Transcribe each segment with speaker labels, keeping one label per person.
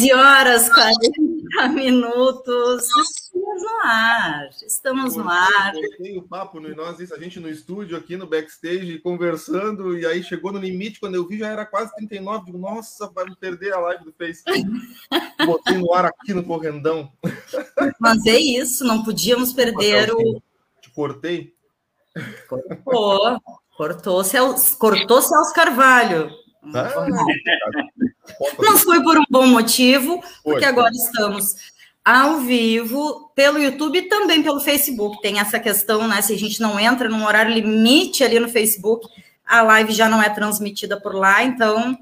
Speaker 1: 13 horas 40 minutos. Estamos no ar. Estamos no ar.
Speaker 2: Tem o papo no nós, isso, a gente no estúdio aqui no backstage conversando, e aí chegou no limite, quando eu vi já era quase 39. Digo, nossa, vai me perder a live do Face. Botei no ar aqui no correndão.
Speaker 1: Mas é isso, não podíamos perder o.
Speaker 2: Te cortei?
Speaker 1: Cortou, cortou, Celso, cortou Celso Carvalho. Ah, Mas foi por um bom motivo, porque agora estamos ao vivo pelo YouTube e também pelo Facebook. Tem essa questão, né? Se a gente não entra num horário limite ali no Facebook, a live já não é transmitida por lá. Então,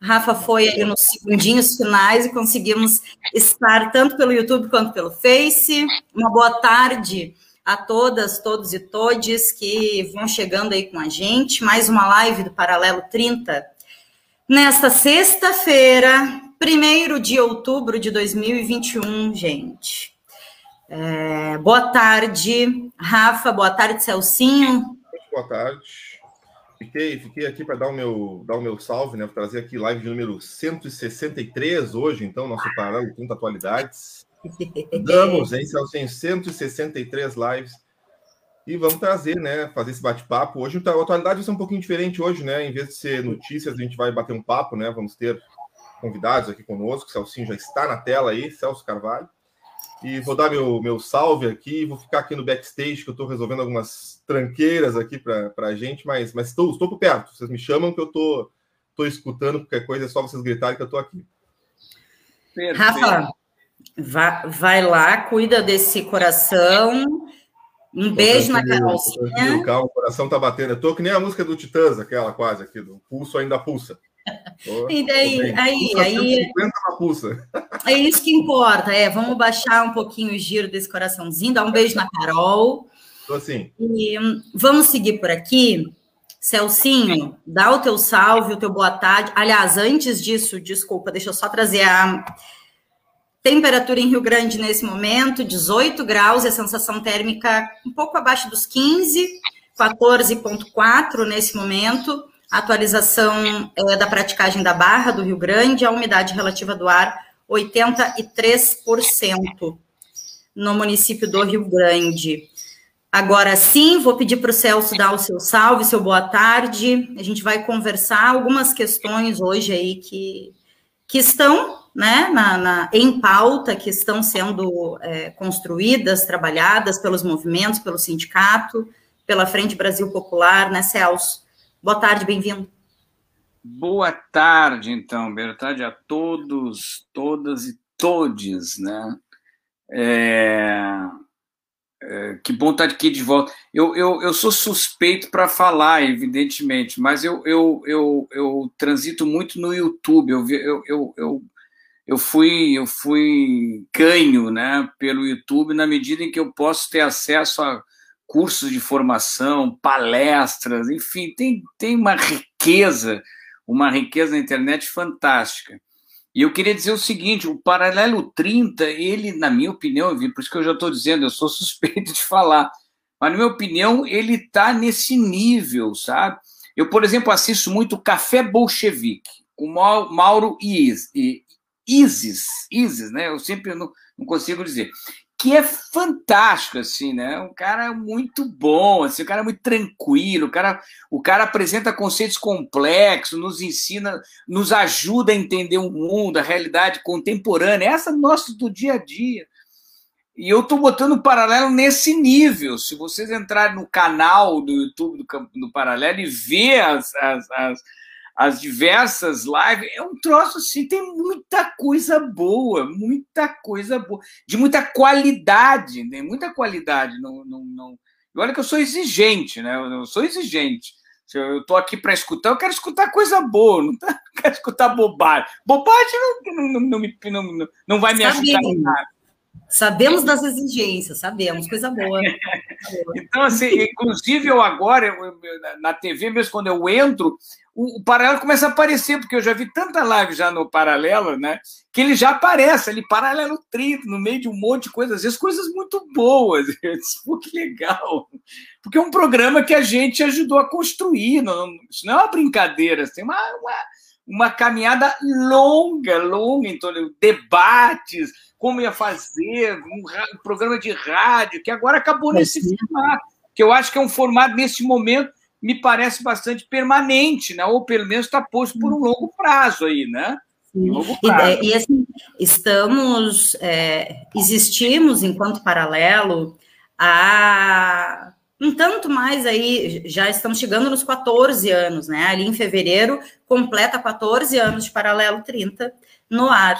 Speaker 1: Rafa foi ali nos segundinhos finais e conseguimos estar tanto pelo YouTube quanto pelo Face. Uma boa tarde a todas, todos e todes que vão chegando aí com a gente. Mais uma live do Paralelo 30 Nesta sexta-feira, 1 de outubro de 2021, gente. É, boa tarde, Rafa. Boa tarde, Celcinho.
Speaker 2: Boa tarde. Fiquei, fiquei aqui para dar o meu dar o meu salve, né? Vou trazer aqui live de número 163 hoje, então, nosso paralelo 30 atualidades. Damos, hein, Celcinho? 163 lives e vamos trazer, né, fazer esse bate-papo. Hoje a atualidade vai ser um pouquinho diferente hoje, né? Em vez de ser notícias, a gente vai bater um papo, né? Vamos ter convidados aqui conosco. O Celcinho já está na tela aí, Celso Carvalho. E vou dar meu, meu salve aqui, vou ficar aqui no backstage, que eu estou resolvendo algumas tranqueiras aqui para a gente, mas, mas estou, estou por perto. Vocês me chamam que eu estou tô, tô escutando, qualquer coisa é só vocês gritarem que eu estou aqui.
Speaker 1: Perfeito. Rafa, vai, vai lá, cuida desse coração um beijo na Carolzinha.
Speaker 2: Calma, o coração tá batendo. Eu tô que nem a música do Titãs, aquela quase aqui, do pulso ainda pulsa.
Speaker 1: Tô, e daí, aí, pulsa aí. pulsa. É isso que importa, é. Vamos baixar um pouquinho o giro desse coraçãozinho, dar um beijo na Carol.
Speaker 2: Tô assim.
Speaker 1: E hum, vamos seguir por aqui. Celcinho, dá o teu salve, o teu boa tarde. Aliás, antes disso, desculpa, deixa eu só trazer a Temperatura em Rio Grande nesse momento, 18 graus, e a sensação térmica um pouco abaixo dos 15, 14,4 nesse momento. Atualização é, da praticagem da Barra do Rio Grande, a umidade relativa do ar, 83% no município do Rio Grande. Agora sim, vou pedir para o Celso dar o seu salve, seu boa tarde. A gente vai conversar algumas questões hoje aí que, que estão né, na, na, em pauta que estão sendo é, construídas, trabalhadas pelos movimentos, pelo sindicato, pela Frente Brasil Popular, né, Celso? Boa tarde, bem-vindo.
Speaker 3: Boa tarde, então, boa tarde a todos, todas e todes, né? É... É, que bom estar aqui de volta. Eu, eu, eu sou suspeito para falar, evidentemente, mas eu, eu, eu, eu transito muito no YouTube. Eu, eu, eu, eu eu fui eu fui ganho né, pelo YouTube na medida em que eu posso ter acesso a cursos de formação, palestras, enfim, tem, tem uma riqueza, uma riqueza na internet fantástica. E eu queria dizer o seguinte: o Paralelo 30, ele, na minha opinião, por isso que eu já estou dizendo, eu sou suspeito de falar, mas na minha opinião, ele está nesse nível, sabe? Eu, por exemplo, assisto muito Café Bolchevique, com Mauro Is, Isis, Isis, né? Eu sempre não, não consigo dizer. Que é fantástico, assim, né? Um cara muito bom, assim, um cara muito tranquilo, o cara, o cara apresenta conceitos complexos, nos ensina, nos ajuda a entender o mundo, a realidade contemporânea, essa nossa do dia a dia. E eu estou botando o paralelo nesse nível. Se vocês entrarem no canal do YouTube do, do Paralelo e ver as, as, as as diversas lives, é um troço assim, tem muita coisa boa, muita coisa boa, de muita qualidade, né? Muita qualidade. Não, não, não... E olha que eu sou exigente, né? Eu sou exigente. Se eu estou aqui para escutar, eu quero escutar coisa boa, não, tá, não quero escutar bobagem. Bobagem não, não, não, não, não, não vai me ajudar em nada.
Speaker 1: Sabemos das exigências, sabemos, coisa boa.
Speaker 3: então, assim, inclusive eu agora, eu, na TV, mesmo quando eu entro, o, o, paralelo começa a aparecer, porque eu já vi tanta live já no paralelo, né? Que ele já aparece ali, paralelo 30, no meio de um monte de coisas, às vezes coisas muito boas. Eu disse, Pô, que legal! Porque é um programa que a gente ajudou a construir, não, isso não é uma brincadeira, tem assim, uma, uma, uma caminhada longa, longa, então, debates como ia fazer, um, um programa de rádio, que agora acabou nesse formato, que eu acho que é um formato, nesse momento, me parece bastante permanente, né? ou pelo menos está posto por um longo prazo aí, né?
Speaker 1: E, e, assim, estamos, é, existimos enquanto paralelo há um tanto mais aí, já estamos chegando nos 14 anos, né? Ali em fevereiro, completa 14 anos de Paralelo 30 no ar,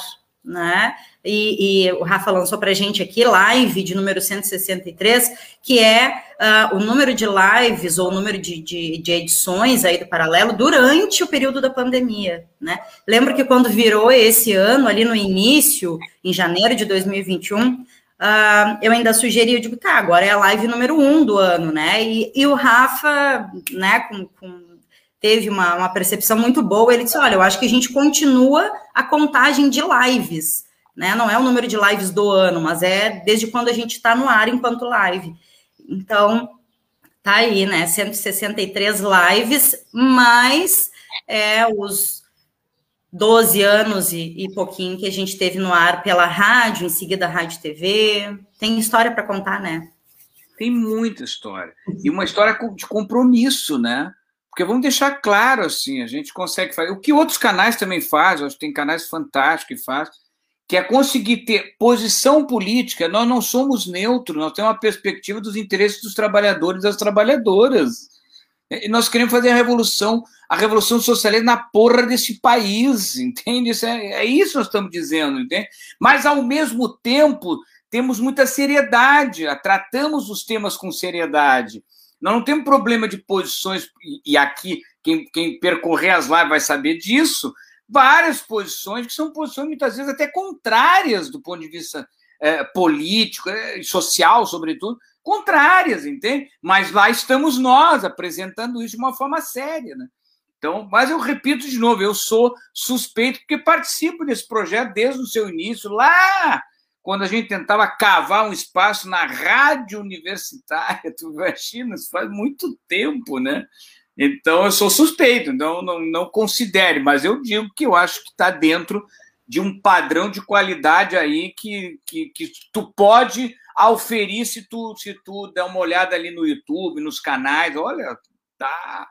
Speaker 1: né? E, e, o Rafa lançou para a gente aqui live de número 163, que é uh, o número de lives ou o número de, de, de, edições aí do Paralelo durante o período da pandemia, né? Lembro que quando virou esse ano, ali no início, em janeiro de 2021, uh, ah, eu ainda sugeri, eu digo, tá, agora é a live número um do ano, né? E, e o Rafa, né, com, com teve uma, uma percepção muito boa, ele disse, olha, eu acho que a gente continua a contagem de lives, né? Não é o número de lives do ano, mas é desde quando a gente está no ar enquanto live. Então, tá aí, né? 163 lives, mais é, os 12 anos e, e, pouquinho que a gente teve no ar pela rádio, em seguida rádio TV. Tem história para contar, né?
Speaker 3: Tem muita história. E uma história de compromisso, né? Porque vamos deixar claro assim, a gente consegue fazer. O que outros canais também fazem, acho que tem canais fantásticos que fazem que é conseguir ter posição política. Nós não somos neutros, nós temos uma perspectiva dos interesses dos trabalhadores e das trabalhadoras. E nós queremos fazer a revolução, a revolução socialista na porra desse país, entende? Isso é, é isso que nós estamos dizendo, entende? Mas, ao mesmo tempo, temos muita seriedade, tratamos os temas com seriedade. Nós não temos problema de posições, e aqui, quem, quem percorrer as lives vai saber disso, várias posições que são posições muitas vezes até contrárias do ponto de vista é, político e é, social, sobretudo, contrárias, entende? Mas lá estamos nós apresentando isso de uma forma séria, né? Então, mas eu repito de novo, eu sou suspeito porque participo desse projeto desde o seu início, lá quando a gente tentava cavar um espaço na rádio universitária, tu imagina, isso faz muito tempo, né? Então, eu sou suspeito, então não, não considere, mas eu digo que eu acho que está dentro de um padrão de qualidade aí que, que, que tu pode auferir se tu, se tu der uma olhada ali no YouTube, nos canais. Olha, tá.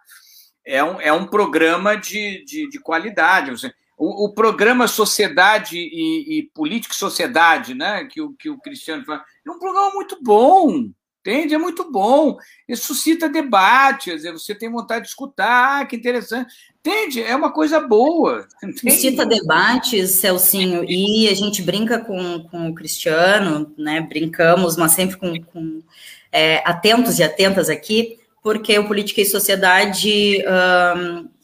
Speaker 3: É um, é um programa de, de, de qualidade. O, o, programa Sociedade e, e Política e Sociedade, né, que o, que o Cristiano fala, é um programa muito bom. Entende? É muito bom. Isso suscita debates, você tem vontade de escutar, ah, que interessante. Entende? É uma coisa boa. Entende?
Speaker 1: Suscita debates, Celcinho, e a gente brinca com, com o Cristiano, né? Brincamos, mas sempre com, com é, atentos e atentas aqui, porque o Política e Sociedade,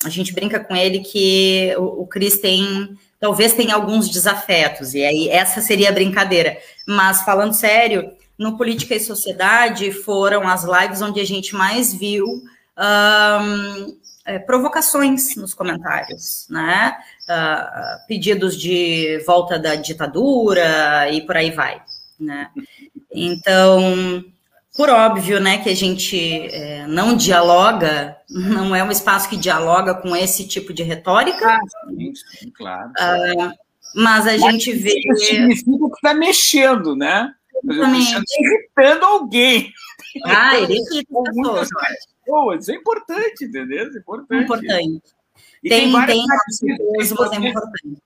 Speaker 1: a gente brinca com ele que o, o Cris tem talvez tenha alguns desafetos, e aí essa seria a brincadeira. Mas falando sério, no Política e Sociedade foram as lives onde a gente mais viu um, é, provocações nos comentários, né? Uh, pedidos de volta da ditadura e por aí vai, né? Então, por óbvio, né, que a gente é, não dialoga, não é um espaço que dialoga com esse tipo de retórica. Ah, sim, claro. Uh, mas a mas gente vê.
Speaker 3: Significa que está mexendo, né? Exatamente. irritando alguém.
Speaker 1: Ah, ele irrita
Speaker 3: pessoas. pessoas. Isso é importante, entendeu? Isso é importante.
Speaker 1: Importante. E tem, tem, tem coisas, mas é importante.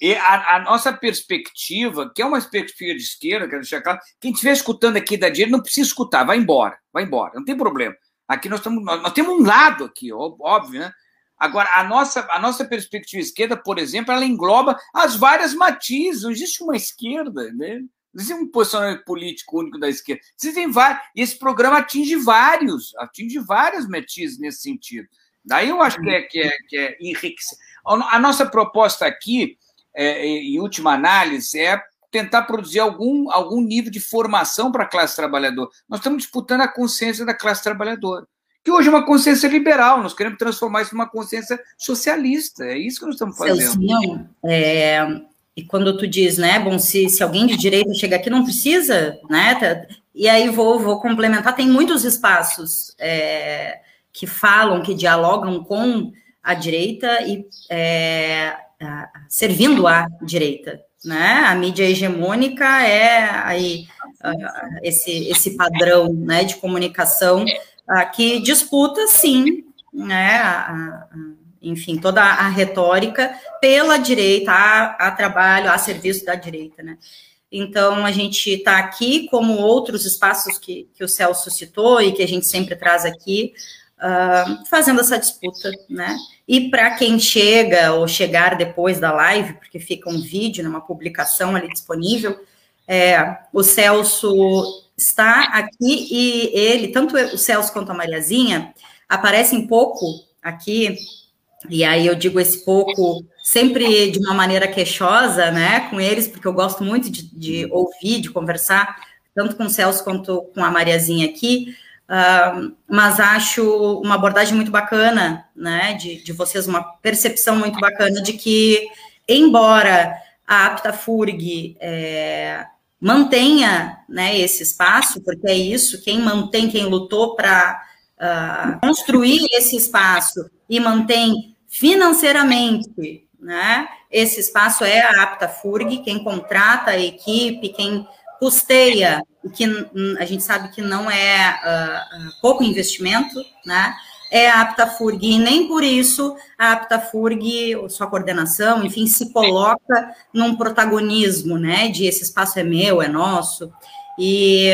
Speaker 3: E a, a, nossa perspectiva, que é uma perspectiva de esquerda, quero deixar claro, quem estiver escutando aqui da direita não precisa escutar, vai embora, vai embora, não tem problema. Aqui nós, estamos, nós, nós temos um lado aqui, óbvio, né? Agora, a nossa, a nossa perspectiva esquerda, por exemplo, ela engloba as várias matizes. Não existe uma esquerda, né? Não existe um posicionamento político único da esquerda. Existem vários. E esse programa atinge vários, atinge várias matizes nesse sentido. Daí eu acho que é, que é, que é enriquecer. A nossa proposta aqui, é, em última análise, é tentar produzir algum, algum nível de formação para a classe trabalhadora. Nós estamos disputando a consciência da classe trabalhadora que hoje é uma consciência liberal, nós queremos transformar isso numa consciência socialista, é isso que nós estamos fazendo.
Speaker 1: Celcinho, é, e quando tu diz, né, bom, se, se alguém de direita chega aqui, não precisa, né, tá, e aí vou, vou complementar, tem muitos espaços é, que falam, que dialogam com a direita e é, servindo a direita, né, a mídia hegemônica é aí esse, esse padrão, né, de comunicação que disputa, sim, né, a, a, enfim, toda a retórica pela direita, a, a trabalho, a serviço da direita, né. Então, a gente está aqui, como outros espaços que, que o Celso citou e que a gente sempre traz aqui, uh, fazendo essa disputa, né? E para quem chega ou chegar depois da live, porque fica um vídeo, né, uma publicação ali disponível, é, o Celso está aqui e ele, tanto o Celso quanto a Mariazinha, aparecem pouco aqui, e aí eu digo esse pouco sempre de uma maneira queixosa, né, com eles, porque eu gosto muito de, de ouvir, de conversar, tanto com o Celso quanto com a Mariazinha aqui, uh, mas acho uma abordagem muito bacana, né, de, de vocês, uma percepção muito bacana de que, embora a Aptafurg é, mantenha né, esse espaço, porque é isso, quem mantém, quem lutou para uh, ah, construir esse espaço e mantém financeiramente né, esse espaço é a AptaFurg, quem contrata a equipe, quem custeia, o que a gente sabe que não é uh, pouco investimento, né? é a Aptafurg, e nem por isso a Aptafurg, sua coordenação, enfim, se coloca num protagonismo, né, de esse espaço é meu, é nosso, e,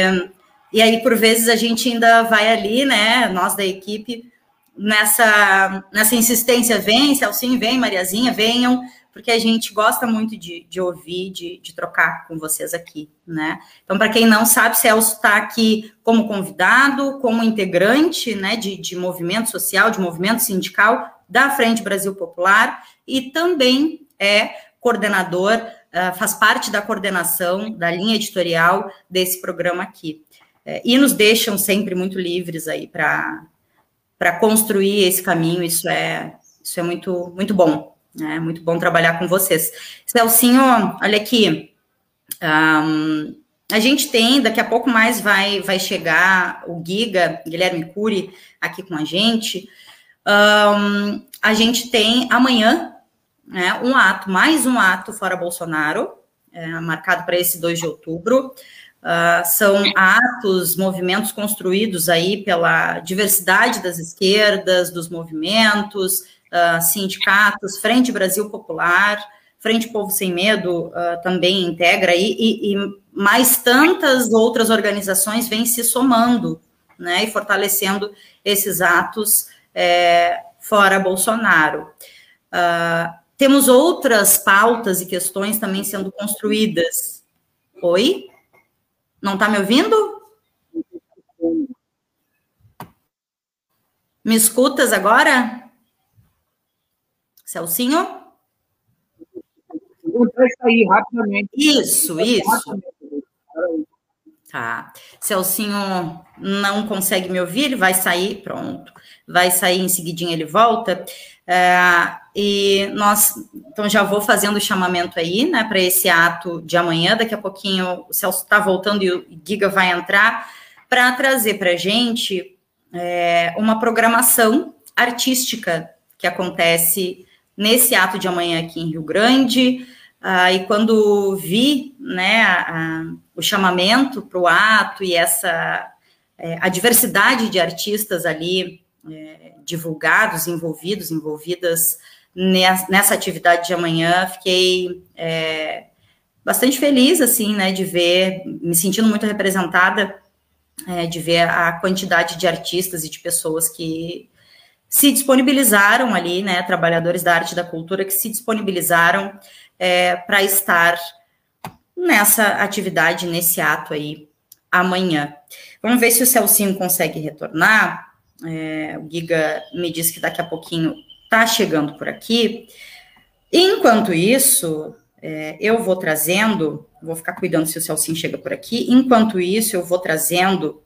Speaker 1: e aí, por vezes, a gente ainda vai ali, né, nós da equipe, nessa, nessa insistência, vem, Celcinho, vem, Mariazinha, venham, porque a gente gosta muito de, de ouvir, de, de trocar com vocês aqui, né? Então, para quem não sabe, Celso está aqui como convidado, como integrante, né, de, de movimento social, de movimento sindical da Frente Brasil Popular e também é coordenador, uh, faz parte da coordenação da linha editorial desse programa aqui. É, e nos deixam sempre muito livres aí para construir esse caminho, isso é, isso é muito, muito bom. É muito bom trabalhar com vocês. Celcinho, olha aqui. Um, a gente tem, daqui a pouco mais vai, vai chegar o Giga, Guilherme Cury, aqui com a gente. Um, a gente tem amanhã né, um ato, mais um ato fora Bolsonaro, é, marcado para esse 2 de outubro. Uh, são atos, movimentos construídos aí pela diversidade das esquerdas, dos movimentos, uh, sindicatos, Frente Brasil Popular, Frente Povo Sem Medo uh, também integra aí, e, e, mais tantas outras organizações vêm se somando, né, e fortalecendo esses atos é, fora Bolsonaro. Uh, temos outras pautas e questões também sendo construídas. Oi? Não está me ouvindo? Me escutas agora? Celcinho?
Speaker 3: Vai sair rapidamente.
Speaker 1: Isso, isso. Tá. Celcinho não consegue me ouvir, ele vai sair, pronto. Vai sair em seguidinho, ele volta. É, e nós, então já vou fazendo o chamamento aí, né, para esse ato de amanhã. Daqui a pouquinho o Celso está voltando e o Giga vai entrar para trazer para a gente é, uma programação artística que acontece nesse ato de amanhã aqui em Rio Grande. Ah, e quando vi né, a, o chamamento para o ato e essa é, a diversidade de artistas ali é, divulgados, envolvidos, envolvidas nessa, nessa, atividade de amanhã, fiquei é, bastante feliz assim, né, de ver, me sentindo muito representada, é, de ver a quantidade de artistas e de pessoas que se disponibilizaram ali, né, trabalhadores da arte e da cultura que se disponibilizaram é, para estar nessa atividade, nesse ato aí amanhã. Vamos ver se o Celcinho consegue retornar. É, o Giga me disse que daqui a pouquinho está chegando por aqui. Enquanto isso, é, eu vou trazendo, vou ficar cuidando se o Celcinho chega por aqui. Enquanto isso, eu vou trazendo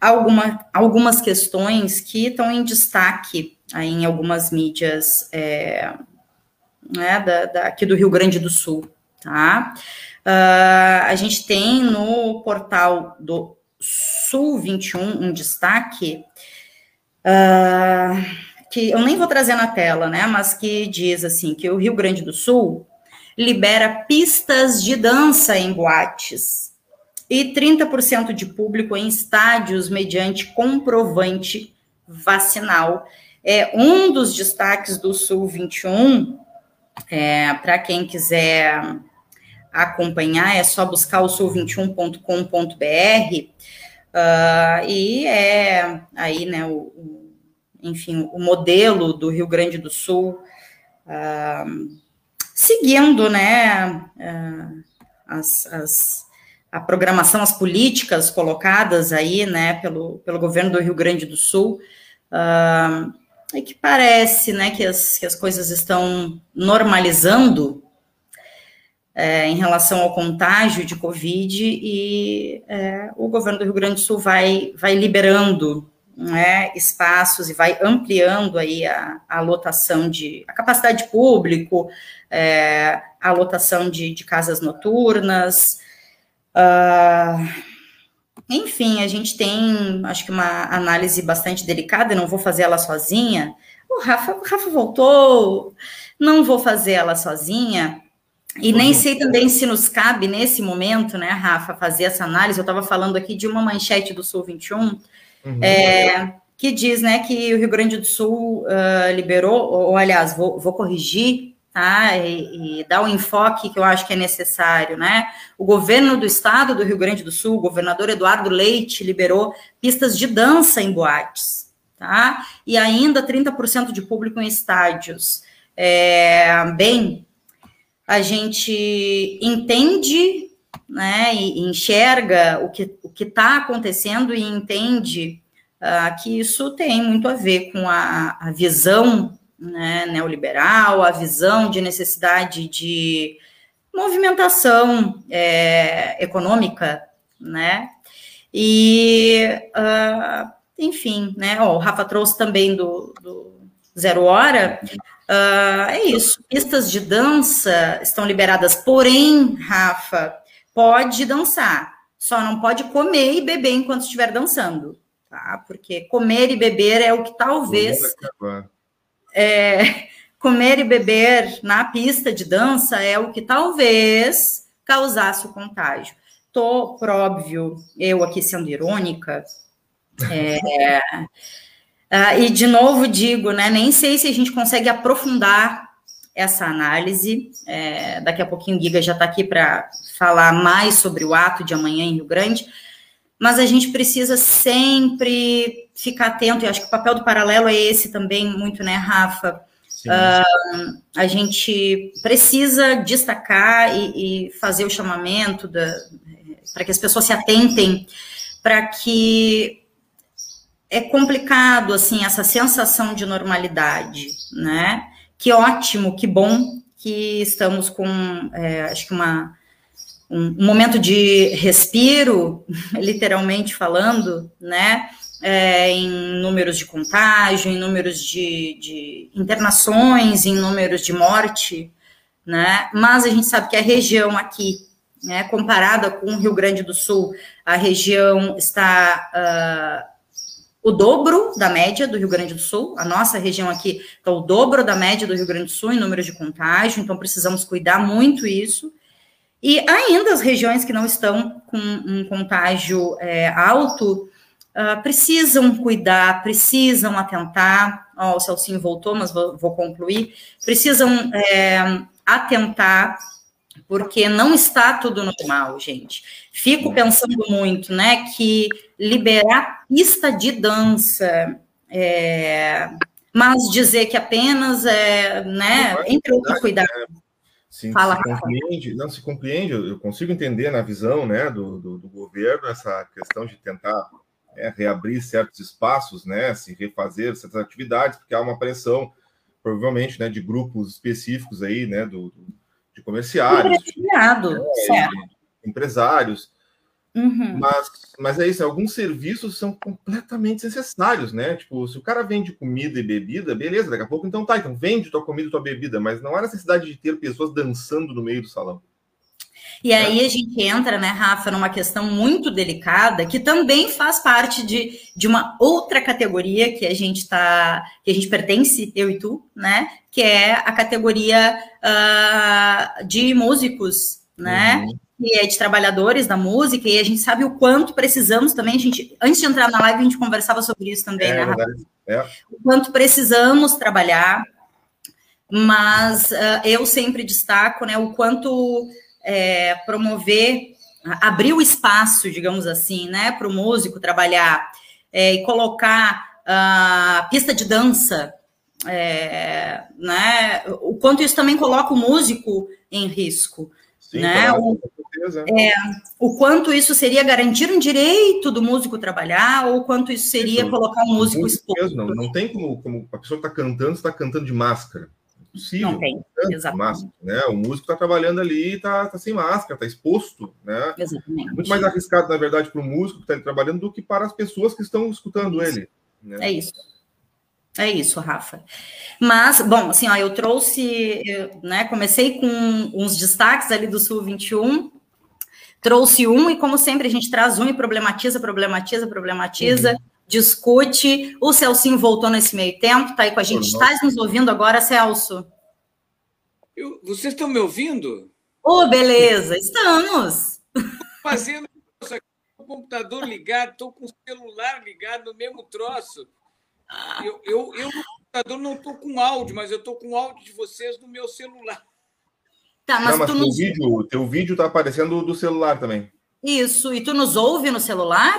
Speaker 1: alguma, algumas questões que estão em destaque aí em algumas mídias é, né, da, da, aqui do Rio Grande do Sul, tá? Uh, a gente tem no portal do Sul 21 um destaque uh, que eu nem vou trazer na tela, né? Mas que diz assim que o Rio Grande do Sul libera pistas de dança em boates e 30% de público em estádios mediante comprovante vacinal. É um dos destaques do Sul 21. É, Para quem quiser acompanhar, é só buscar o sul21.com.br. Uh, e é aí, né, o, enfim, o modelo do Rio Grande do Sul, uh, seguindo, né, uh, as, as, a programação, as políticas colocadas aí, né, pelo, pelo governo do Rio Grande do Sul, e que parece, né, que as, que as coisas estão normalizando, é, em relação ao contágio de Covid e é, o governo do Rio Grande do Sul vai, vai liberando né, espaços e vai ampliando aí a, a lotação de, a capacidade de público, é, a lotação de, de casas noturnas, uh, enfim, a gente tem, acho que uma análise bastante delicada, não vou fazer ela sozinha, o Rafa, o Rafa voltou, não vou fazer ela sozinha, e nem sei também se nos cabe nesse momento, né, Rafa, fazer essa análise. Eu estava falando aqui de uma manchete do Sul 21, uhum. é, que diz né, que o Rio Grande do Sul uh, liberou, ou, aliás, vou, vou corrigir, tá? E, e, dar o enfoque que eu acho que é necessário, né? O governo do estado do Rio Grande do Sul, o governador Eduardo Leite, liberou pistas de dança em boates, tá? E ainda 30% de público em estádios. É, bem, a gente entende né, e enxerga o que o está acontecendo e entende uh, que isso tem muito a ver com a, a visão né, neoliberal, a visão de necessidade de movimentação é, econômica, né? E, uh, enfim, né? O Rafa trouxe também do, do Zero Hora, Uh, é isso. Pistas de dança estão liberadas, porém, Rafa, pode dançar, só não pode comer e beber enquanto estiver dançando, tá? Porque comer e beber é o que talvez. É, comer e beber na pista de dança é o que talvez causasse o contágio. Tô, por óbvio, eu aqui sendo irônica, é, Uh, e, de novo, digo, né, nem sei se a gente consegue aprofundar essa análise. É, daqui a pouquinho o Giga já está aqui para falar mais sobre o ato de amanhã em Rio Grande, mas a gente precisa sempre ficar atento, e acho que o papel do paralelo é esse também, muito, né, Rafa? Uh, a gente precisa destacar e, e fazer o chamamento para que as pessoas se atentem para que é complicado, assim, essa sensação de normalidade, né? Que ótimo, que bom que estamos com, é, acho que uma, um, um, momento de respiro, literalmente falando, né? É, em números de contágio, em números de, de internações, em números de morte, né? Mas a gente sabe que a região aqui, né, comparada com o Rio Grande do Sul, a região está uh, o dobro da média do Rio Grande do Sul. A nossa região aqui está o dobro da média do Rio Grande do Sul em número de contágio, então precisamos cuidar muito isso. E ainda as regiões que não estão com um contágio é, alto uh, precisam cuidar, precisam atentar. Ó, o Celcinho voltou, mas vou, vou concluir. Precisam é, atentar porque não está tudo normal, gente. Fico pensando muito, né, que liberar pista de dança, é, Mas dizer que apenas é, né, entre outros cuidados.
Speaker 2: É, se, Fala, se compreende, não se compreende, eu consigo entender na visão né, do, do, do governo essa questão de tentar é, reabrir certos espaços, né, se refazer certas atividades, porque há uma pressão, provavelmente, né, de grupos específicos aí, né, do, de comerciários,
Speaker 1: é,
Speaker 2: empresários, Uhum. Mas, mas é isso, alguns serviços são completamente necessários, né? Tipo, se o cara vende comida e bebida, beleza, daqui a pouco então tá, então vende tua comida e tua bebida, mas não há necessidade de ter pessoas dançando no meio do salão.
Speaker 1: E aí a gente entra, né, Rafa, numa questão muito delicada, que também faz parte de, de uma outra categoria que a gente tá, que a gente pertence, eu e tu, né? Que é a categoria uh, de músicos, né? Uhum que é de trabalhadores da música, e a gente sabe o quanto precisamos também. A gente, antes de entrar na live, a gente conversava sobre isso também, é, né? É. O quanto precisamos trabalhar, mas uh, eu sempre destaco né, o quanto é, promover, abrir o espaço, digamos assim, né, para o músico trabalhar é, e colocar a pista de dança. É, né, o quanto isso também coloca o músico em risco. Sim, né? Claro, o, é, o quanto isso seria garantir um direito do músico trabalhar, ou quanto isso seria então, colocar um músico exposto.
Speaker 2: Não, não tem como, como a pessoa está cantando, está cantando de máscara. Possível.
Speaker 1: Não tem, exatamente.
Speaker 2: Máscara, né? O músico está trabalhando ali, está tá sem máscara, está exposto. Né?
Speaker 1: Exatamente.
Speaker 2: Muito mais arriscado, na verdade, para o músico que está trabalhando do que para as pessoas que estão escutando ele.
Speaker 1: Né? É isso. É isso, Rafa. Mas, bom, assim, ó, eu trouxe, eu, né, comecei com uns destaques ali do Sul 21, trouxe um, e como sempre, a gente traz um e problematiza, problematiza, problematiza, uhum. Discute. O Celcinho voltou nesse meio tempo, tá aí com a gente. Está nos ouvindo agora, Celso?
Speaker 3: Eu, vocês estão me ouvindo?
Speaker 1: Ô, oh, beleza, estamos.
Speaker 3: Fazendo isso aqui, com o computador ligado, estou com o celular ligado no mesmo troço. Eu, eu, eu no computador não estou com áudio, mas eu estou com áudio de vocês no meu celular.
Speaker 2: Tá, mas, não, mas tu teu, nos... vídeo, teu vídeo está aparecendo do celular também.
Speaker 1: Isso, e tu nos ouve no celular?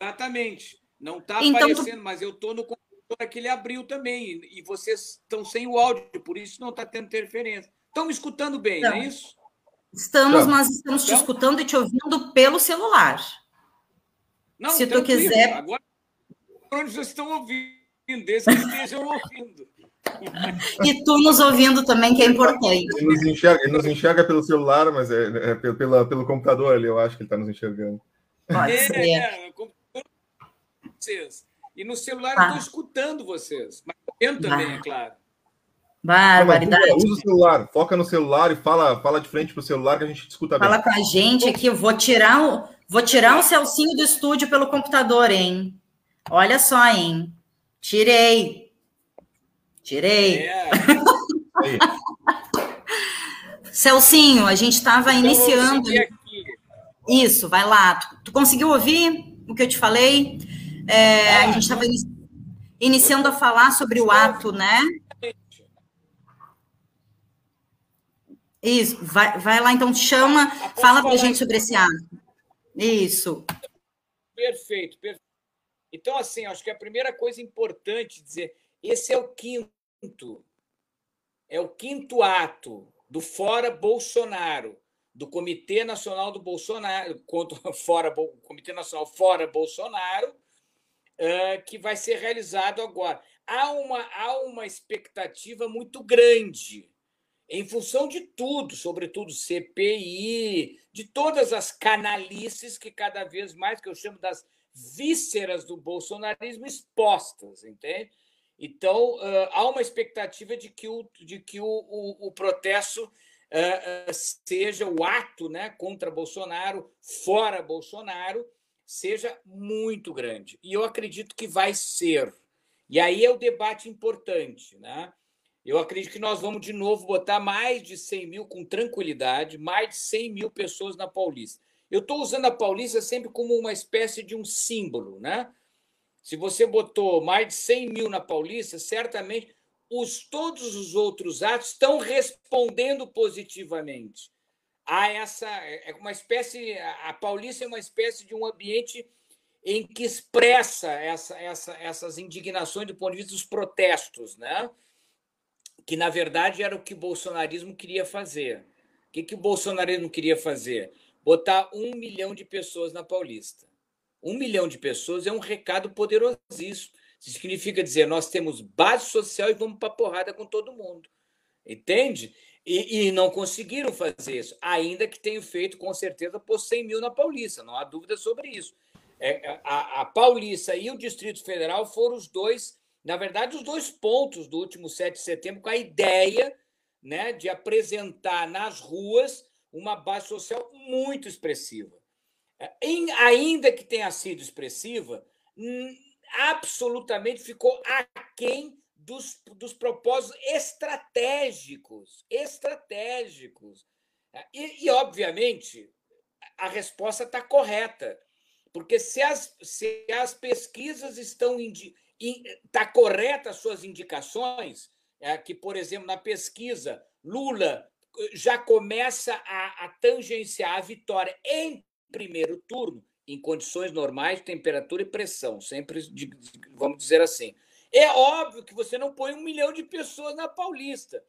Speaker 3: Exatamente. Não está então, aparecendo, tu... mas eu estou no computador que ele abriu também. E vocês estão sem o áudio, por isso não está tendo interferência. Estão me escutando bem, não, não é isso?
Speaker 1: Estamos, então, mas estamos então... te escutando e te ouvindo pelo celular.
Speaker 3: Não, Se tu quiser. Agora onde vocês estão ouvindo, desde que estejam ouvindo.
Speaker 1: E tu nos ouvindo também, que é importante.
Speaker 2: Ele nos enxerga, ele nos enxerga pelo celular, mas é, é pelo, pelo computador ali, eu acho que ele está nos enxergando.
Speaker 1: Pode é, ser. É,
Speaker 3: vocês. E no celular ah. eu estou escutando vocês, mas vendo também, é claro.
Speaker 1: Barbaridade.
Speaker 2: Usa o celular, foca no celular e fala, fala de frente para o celular que a gente escuta
Speaker 1: fala
Speaker 2: bem.
Speaker 1: Fala com a gente aqui, eu vou tirar o, vou tirar o Celcinho do estúdio pelo computador, hein? Olha só, hein? Tirei. Tirei. É. Celcinho, a gente estava então, iniciando. Isso, vai lá. Tu, tu, conseguiu ouvir o que eu te falei? É, a gente estava iniciando a falar sobre o ato, né? Isso, vai, vai lá então, chama, fala para a gente sobre esse ato. Isso.
Speaker 3: Perfeito, perfeito. Então, assim, acho que a primeira coisa importante dizer, esse é o quinto, é o quinto ato do Fora Bolsonaro, do Comitê Nacional do Bolsonaro, contra, fora, Comitê Nacional Fora Bolsonaro, que vai ser realizado agora. Há uma, há uma expectativa muito grande, em função de tudo, sobretudo CPI, de todas as canalices que cada vez mais, que eu chamo das vísceras do bolsonarismo expostas, entende? Então, há uma expectativa de que o, de que o, o, o protesto seja o ato né, contra Bolsonaro, fora Bolsonaro, seja muito grande. E eu acredito que vai ser. E aí é o debate importante. Né? Eu acredito que nós vamos de novo botar mais de 100 mil com tranquilidade, mais de 100 mil pessoas na Paulista. Eu estou usando a Paulista sempre como uma espécie de um símbolo, né? Se você botou mais de 100 mil na Paulista, certamente os, todos os outros atos estão respondendo positivamente a essa. É uma espécie. A Paulista é uma espécie de um ambiente em que expressa essa, essa, essas indignações do ponto de vista dos protestos, né? que na verdade era o que o bolsonarismo queria fazer. O que, que o bolsonarismo queria fazer? Botar um milhão de pessoas na Paulista. Um milhão de pessoas é um recado poderosíssimo. Significa dizer, nós temos base social e vamos para porrada com todo mundo. Entende? E, e, não conseguiram fazer isso, ainda que tenham feito, com certeza, por 100 mil na Paulista, não há dúvida sobre isso. É, a, a Paulista e o Distrito Federal foram os dois, na verdade, os dois pontos do último 7 de setembro, com a ideia né, de apresentar nas ruas uma base social muito expressiva. É, em, ainda que tenha sido expressiva, absolutamente ficou aquém dos, dos propósitos estratégicos, estratégicos. E, e obviamente, a resposta está correta, porque se as, se as pesquisas estão está correta as suas indicações, é, que por exemplo na pesquisa Lula já começa a, a tangenciar a vitória em primeiro turno em condições normais, temperatura e pressão, sempre vamos dizer assim. É óbvio que você não põe um milhão de pessoas na Paulista.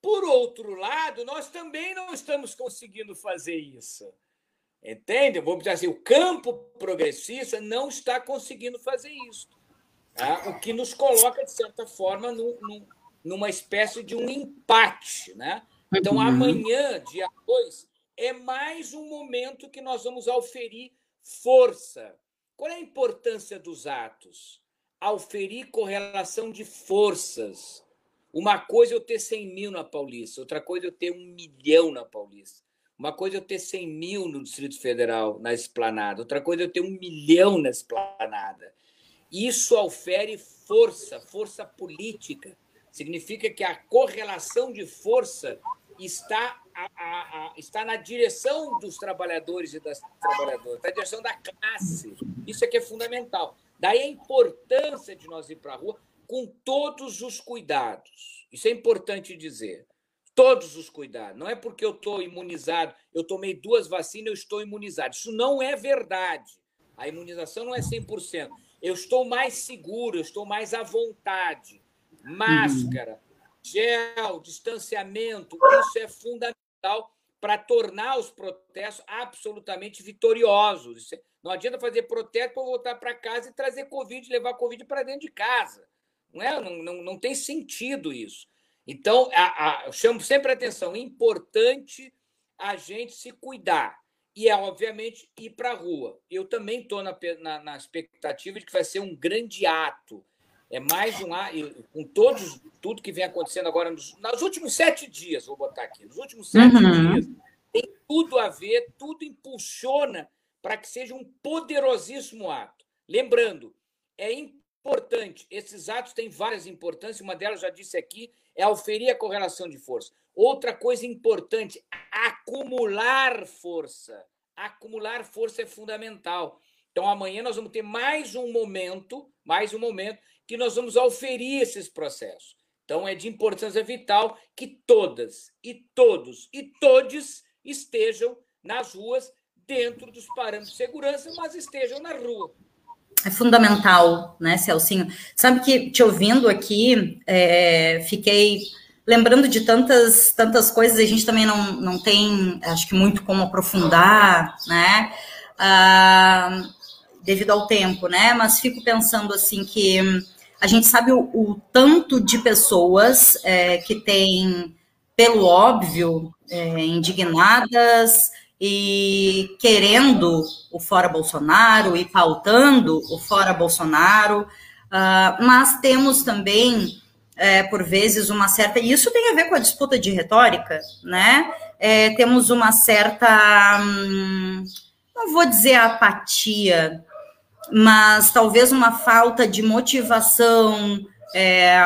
Speaker 3: Por outro lado, nós também não estamos conseguindo fazer isso. Entende? Vamos dizer assim, o campo progressista não está conseguindo fazer isso. Tá? O que nos coloca, de certa forma, num, num, numa espécie de um empate. Né? Então, uhum. amanhã, dia 2, é mais um momento que nós vamos auferir força. Qual é a importância dos atos? Auferir correlação de forças. Uma coisa é eu ter 100 mil na Paulista, outra coisa é eu ter um milhão na Paulista. Uma coisa é eu ter 100 mil no Distrito Federal, na esplanada, outra coisa eu ter um milhão na esplanada. Isso aufere força, força política. Significa que a correlação de força está, a, a, a, está na direção dos trabalhadores e das trabalhadoras, na direção da classe. Isso é que é fundamental. Daí a importância de nós ir para a rua com todos os cuidados. Isso é importante dizer. Todos os cuidados. Não é porque eu estou imunizado, eu tomei duas vacinas, eu estou imunizado. Isso não é verdade. A imunização não é 100%. Eu estou mais seguro, eu estou mais à vontade. Máscara, gel, distanciamento, isso é fundamental para tornar os protestos absolutamente vitoriosos. É, não adianta fazer protesto para voltar para casa e trazer Covid, levar Covid para dentro de casa. Não, é? não, não, não tem sentido isso. Então, a, a, eu chamo sempre a atenção: é importante a gente se cuidar. E é, obviamente, ir para a rua. Eu também estou na, na, na expectativa de que vai ser um grande ato é mais um com todos tudo que vem acontecendo agora nos, nos últimos sete dias, vou botar aqui, nos últimos sete uhum. dias, tem tudo a ver, tudo impulsiona para que seja um poderosíssimo ato. Lembrando, é importante, esses atos têm várias importâncias, uma delas já disse aqui, é auferir a correlação de força. Outra coisa importante, acumular força. Acumular força é fundamental. Então, amanhã nós vamos ter mais um momento, mais um momento que nós vamos auferir esses processos. Então, é de importância vital que todas e todos e todes estejam nas ruas dentro dos parâmetros de segurança, mas estejam na rua.
Speaker 1: É fundamental, né, Celcinho? Sabe que, te ouvindo aqui, é, fiquei lembrando de tantas, tantas coisas, a gente também não, não tem, acho que, muito como aprofundar, né? Ah, devido ao tempo, né? Mas fico pensando assim que a gente sabe o, o tanto de pessoas é, que têm, pelo óbvio, é, indignadas e querendo o fora Bolsonaro e pautando o fora Bolsonaro, uh, mas temos também, é, por vezes, uma certa. E isso tem a ver com a disputa de retórica, né? É, temos uma certa. Hum, não vou dizer apatia, mas talvez uma falta de motivação, é,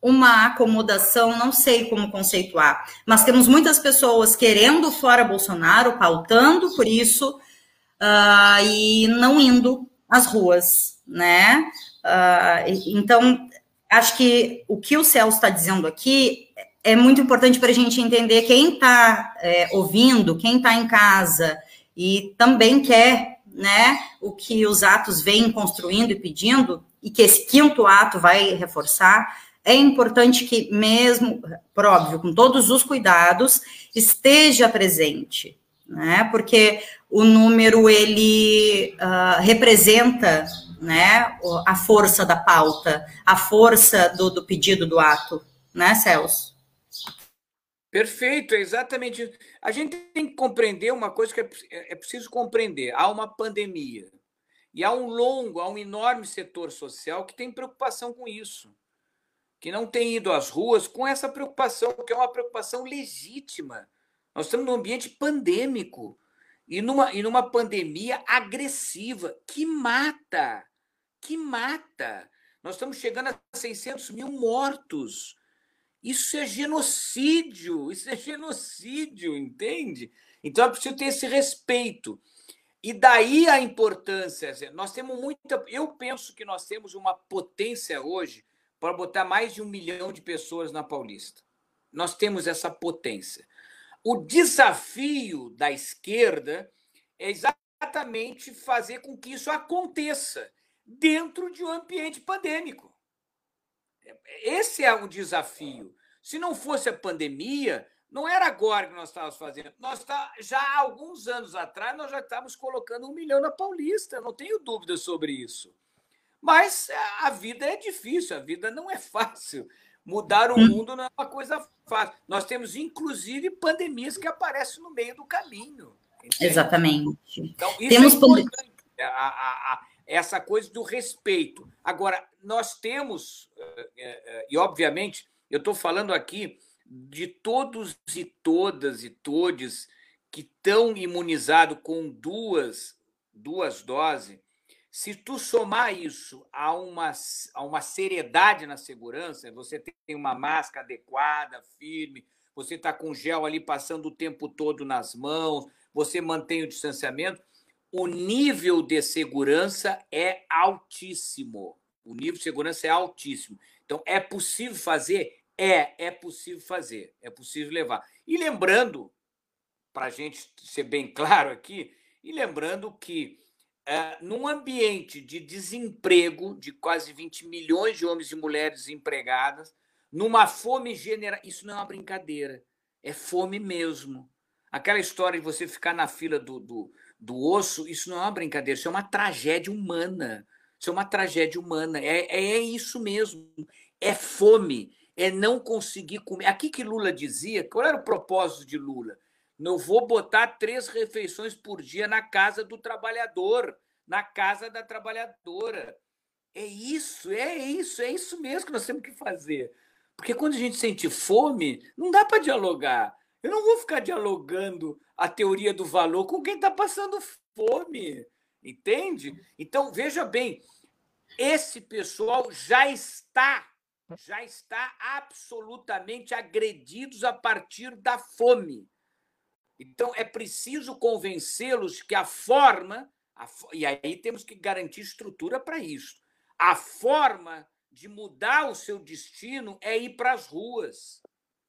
Speaker 1: uma acomodação, não sei como conceituar, mas temos muitas pessoas querendo fora Bolsonaro, pautando por isso, uh, e não indo às ruas, né? Uh, então, acho que o que o Celso está dizendo aqui é muito importante para a gente entender quem está é, ouvindo, quem está em casa e também quer né, o que os atos vêm construindo e pedindo, e que esse quinto ato vai reforçar, é importante que, mesmo, por óbvio, com todos os cuidados, esteja presente, né? Porque o número ele uh, representa, né, a força da pauta, a força do, do pedido do ato, né, Celso?
Speaker 3: Perfeito, é exatamente. A gente tem que compreender uma coisa que é, é preciso compreender: há uma pandemia e há um longo, há um enorme setor social que tem preocupação com isso que não tem ido às ruas com essa preocupação, que é uma preocupação legítima. Nós estamos num ambiente pandêmico e numa, e numa pandemia agressiva que mata, que mata. Nós estamos chegando a 600 mil mortos. Isso é genocídio, isso é genocídio, entende? Então é preciso ter esse respeito. E daí a importância. Nós temos muita. Eu penso que nós temos uma potência hoje para botar mais de um milhão de pessoas na Paulista. Nós temos essa potência. O desafio da esquerda é exatamente fazer com que isso aconteça dentro de um ambiente pandêmico. Esse é o desafio. Se não fosse a pandemia, não era agora que nós estávamos fazendo. Nós tá, já há alguns anos atrás, nós já estávamos colocando um milhão na Paulista, não tenho dúvida sobre isso. Mas a vida é difícil, a vida não é fácil. Mudar o hum. mundo não é uma coisa fácil. Nós temos, inclusive, pandemias que aparecem no meio do caminho.
Speaker 1: Entende? Exatamente.
Speaker 3: Então, isso temos é importante, a, a, a, essa coisa do respeito. Agora, nós temos, eh, eh, eh, e obviamente, eu estou falando aqui de todos e todas e todes que estão imunizados com duas, duas doses, se tu somar isso a uma, a uma seriedade na segurança, você tem uma máscara adequada, firme, você está com gel ali passando o tempo todo nas mãos, você mantém o distanciamento, o nível de segurança é altíssimo. O nível de segurança é altíssimo. Então, é possível fazer? É, é possível fazer, é possível levar. E lembrando, para a gente ser bem claro aqui, e lembrando que é, num ambiente de desemprego de quase 20 milhões de homens e mulheres desempregadas, numa fome general. Isso não é uma brincadeira, é fome mesmo. Aquela história de você ficar na fila do, do, do osso, isso não é uma brincadeira, isso é uma tragédia humana. Isso é uma tragédia humana. É, é, é isso mesmo. É fome, é não conseguir comer. Aqui que Lula dizia, qual era o propósito de Lula? Não vou botar três refeições por dia na casa do trabalhador, na casa da trabalhadora. É isso, é isso, é isso mesmo que nós temos que fazer. Porque quando a gente sente fome, não dá para dialogar. Eu não vou ficar dialogando a teoria do valor com quem está passando fome. Entende? Então, veja bem, esse pessoal já está já está absolutamente agredidos a partir da fome. Então, é preciso convencê-los que a forma, a, e aí temos que garantir estrutura para isso, a forma de mudar o seu destino é ir para as ruas.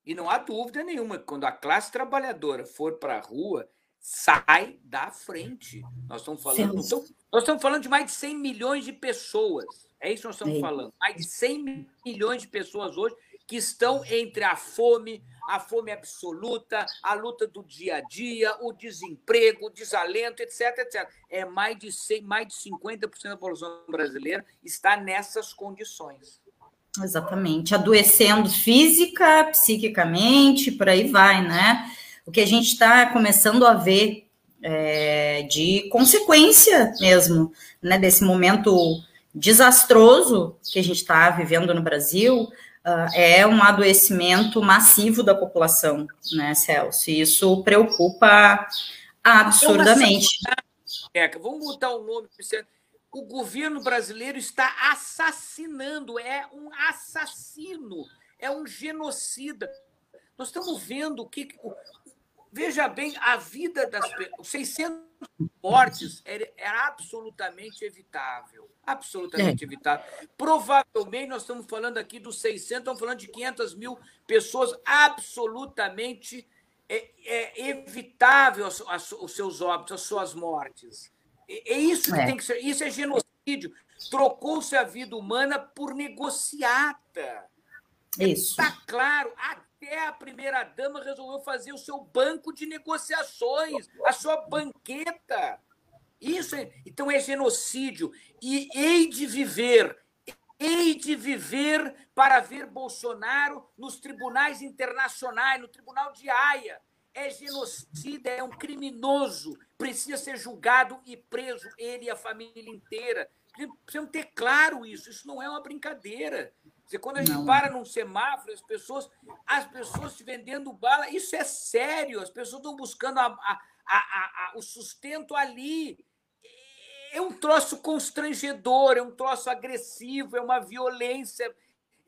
Speaker 3: E não há dúvida nenhuma que quando a classe trabalhadora for para a rua, sai da frente. Nós estamos falando, então, nós estamos falando de mais de 100 milhões de pessoas. É isso que nós estamos falando. Mais de 100 milhões de pessoas hoje que estão entre a fome, a fome absoluta, a luta do dia a dia, o desemprego, o desalento, etc, etc. É mais de 100, mais de 50% da população brasileira está nessas condições.
Speaker 1: Exatamente, adoecendo física, psiquicamente, por aí vai, né? O que a gente está começando a ver é, de consequência mesmo, né, desse momento desastroso que a gente está vivendo no Brasil, uh, é um adoecimento massivo da população, né, Celso? E isso preocupa absurdamente.
Speaker 3: É, vamos botar o nome. O governo brasileiro está assassinando, é um assassino, é um genocida. Nós estamos vendo o que. Veja bem, a vida das pessoas. 600 mortes era, era absolutamente evitável. Absolutamente é. evitável. Provavelmente nós estamos falando aqui dos 600, estamos falando de 500 mil pessoas absolutamente é, é evitável os seus óbitos, as suas mortes. É, é isso que é. tem que ser. Isso é genocídio. Trocou-se a vida humana por negociata.
Speaker 1: Isso.
Speaker 3: Está claro. Até a primeira-dama resolveu fazer o seu banco de negociações, a sua banqueta. Isso é, então é genocídio. E hei de viver, hei de viver para ver Bolsonaro nos tribunais internacionais, no tribunal de Haia. É genocida, é um criminoso, precisa ser julgado e preso, ele e a família inteira. Precisamos ter claro isso, isso não é uma brincadeira. Dizer, quando a gente não. para num semáforo, as pessoas, as pessoas se vendendo bala, isso é sério, as pessoas estão buscando a, a, a, o sustento ali é um troço constrangedor, é um troço agressivo, é uma violência,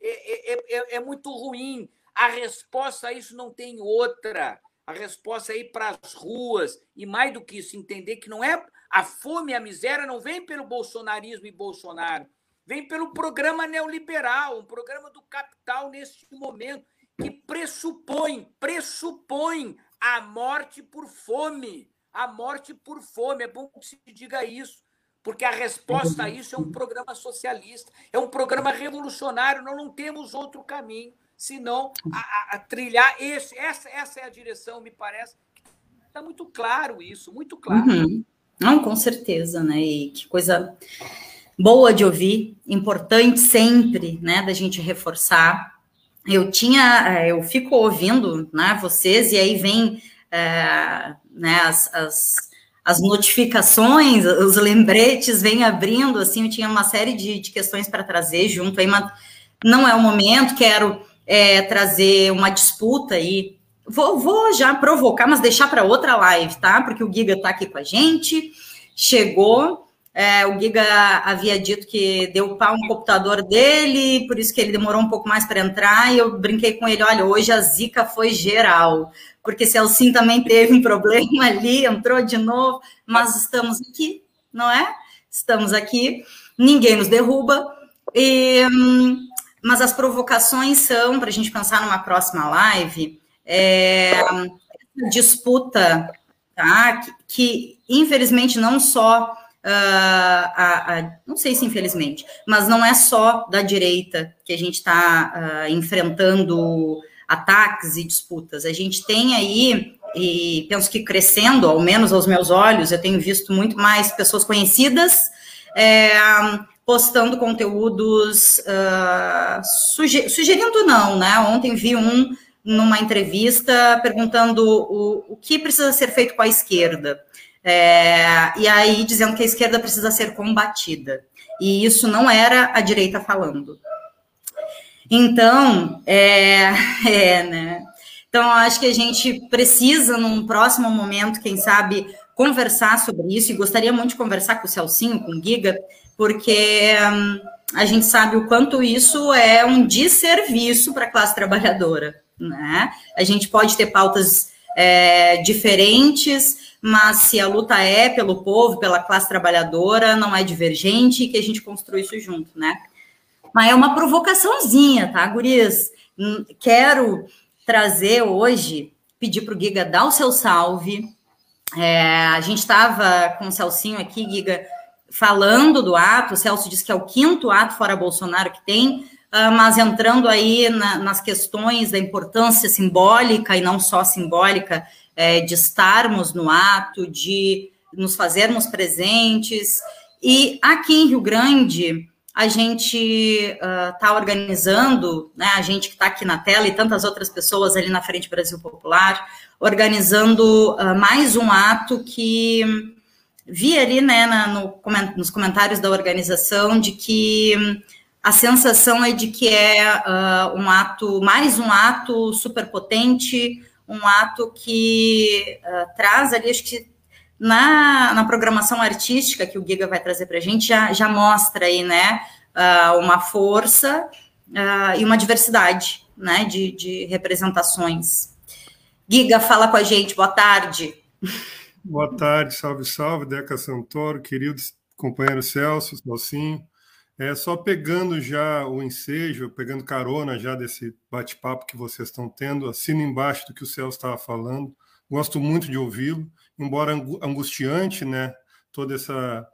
Speaker 3: é, é, é, é muito ruim. A resposta a isso não tem outra. A resposta é ir para as ruas e, mais do que isso, entender que não é a fome e a miséria não vem pelo bolsonarismo e Bolsonaro, vem pelo programa neoliberal, um programa do capital neste momento que pressupõe, pressupõe a morte por fome, a morte por fome. É bom que se diga isso porque a resposta a isso é um programa socialista, é um programa revolucionário. Nós não temos outro caminho senão a, a, a trilhar esse, essa, essa é a direção, me parece. Está muito claro isso, muito claro.
Speaker 1: Uhum. Não, com certeza, né? E que coisa boa de ouvir, importante sempre, né, da gente reforçar. Eu tinha, eh, eu fico ouvindo, né, vocês, e aí vem, é, né, as, as as notificações, os lembretes vêm abrindo, assim, eu tinha uma série de, de questões para trazer junto aí, mas não é o momento, quero é, trazer uma disputa aí, vou, vou já provocar, mas deixar para outra live, tá? Porque o Giga está aqui com a gente, chegou, é, o Giga havia dito que deu pau no computador dele, por isso que ele demorou um pouco mais para entrar, e eu brinquei com ele, olha, hoje a zica foi geral, porque Celcinho também teve um problema ali, entrou de novo, mas estamos aqui, não é? Estamos aqui, ninguém nos derruba, e, mas as provocações são, para a gente pensar numa próxima live, é, disputa, tá? Que, que, infelizmente não só Uh, a, a, não sei se infelizmente, mas não é só da direita que a gente está uh, enfrentando ataques e disputas. A gente tem aí, e penso que crescendo, ao menos aos meus olhos, eu tenho visto muito mais pessoas conhecidas é, postando conteúdos, uh, suge sugerindo não, né? Ontem vi um numa entrevista perguntando o, o que precisa ser feito com a esquerda. É, e aí dizendo que a esquerda precisa ser combatida. E isso não era a direita falando. Então, é, é, né? Então, acho que a gente precisa, num próximo momento, quem sabe, conversar sobre isso, e gostaria muito de conversar com o Celcinho, com o Giga, porque hum, a gente sabe o quanto isso é um desserviço para a classe trabalhadora, né? A gente pode ter pautas é, diferentes, mas se a luta é pelo povo, pela classe trabalhadora, não é divergente, que a gente construa isso junto, né? Mas é uma provocaçãozinha, tá, gurias? Hum, quero trazer hoje, pedir para o Giga dar o seu salve. É, a gente estava com o Celcinho aqui, Giga, falando do ato. O Celso disse que é o quinto ato fora Bolsonaro que tem, uh, mas entrando aí na, nas questões da importância simbólica e não só simbólica é, de estarmos no ato, de nos fazermos presentes. E aqui em Rio Grande, a gente está uh, organizando, né, a gente que está aqui na tela e tantas outras pessoas ali na Frente Brasil Popular, organizando uh, mais um ato que vi ali né, na, no, nos comentários da organização de que a sensação é de que é uh, um ato, mais um ato superpotente, um ato que traz ali, acho que na, na programação artística que o Giga vai trazer para a gente, já, já mostra aí, né, uh, uma força uh, e uma diversidade, né, de, de representações. Giga, fala com a gente, boa tarde.
Speaker 4: Boa tarde, salve, salve, Deca Santoro, querido companheiro Celso, Celcinho. É, só pegando já o ensejo, pegando carona já desse bate-papo que vocês estão tendo, assino embaixo do que o Celso estava falando. Gosto muito de ouvi-lo embora angustiante, né? toda essa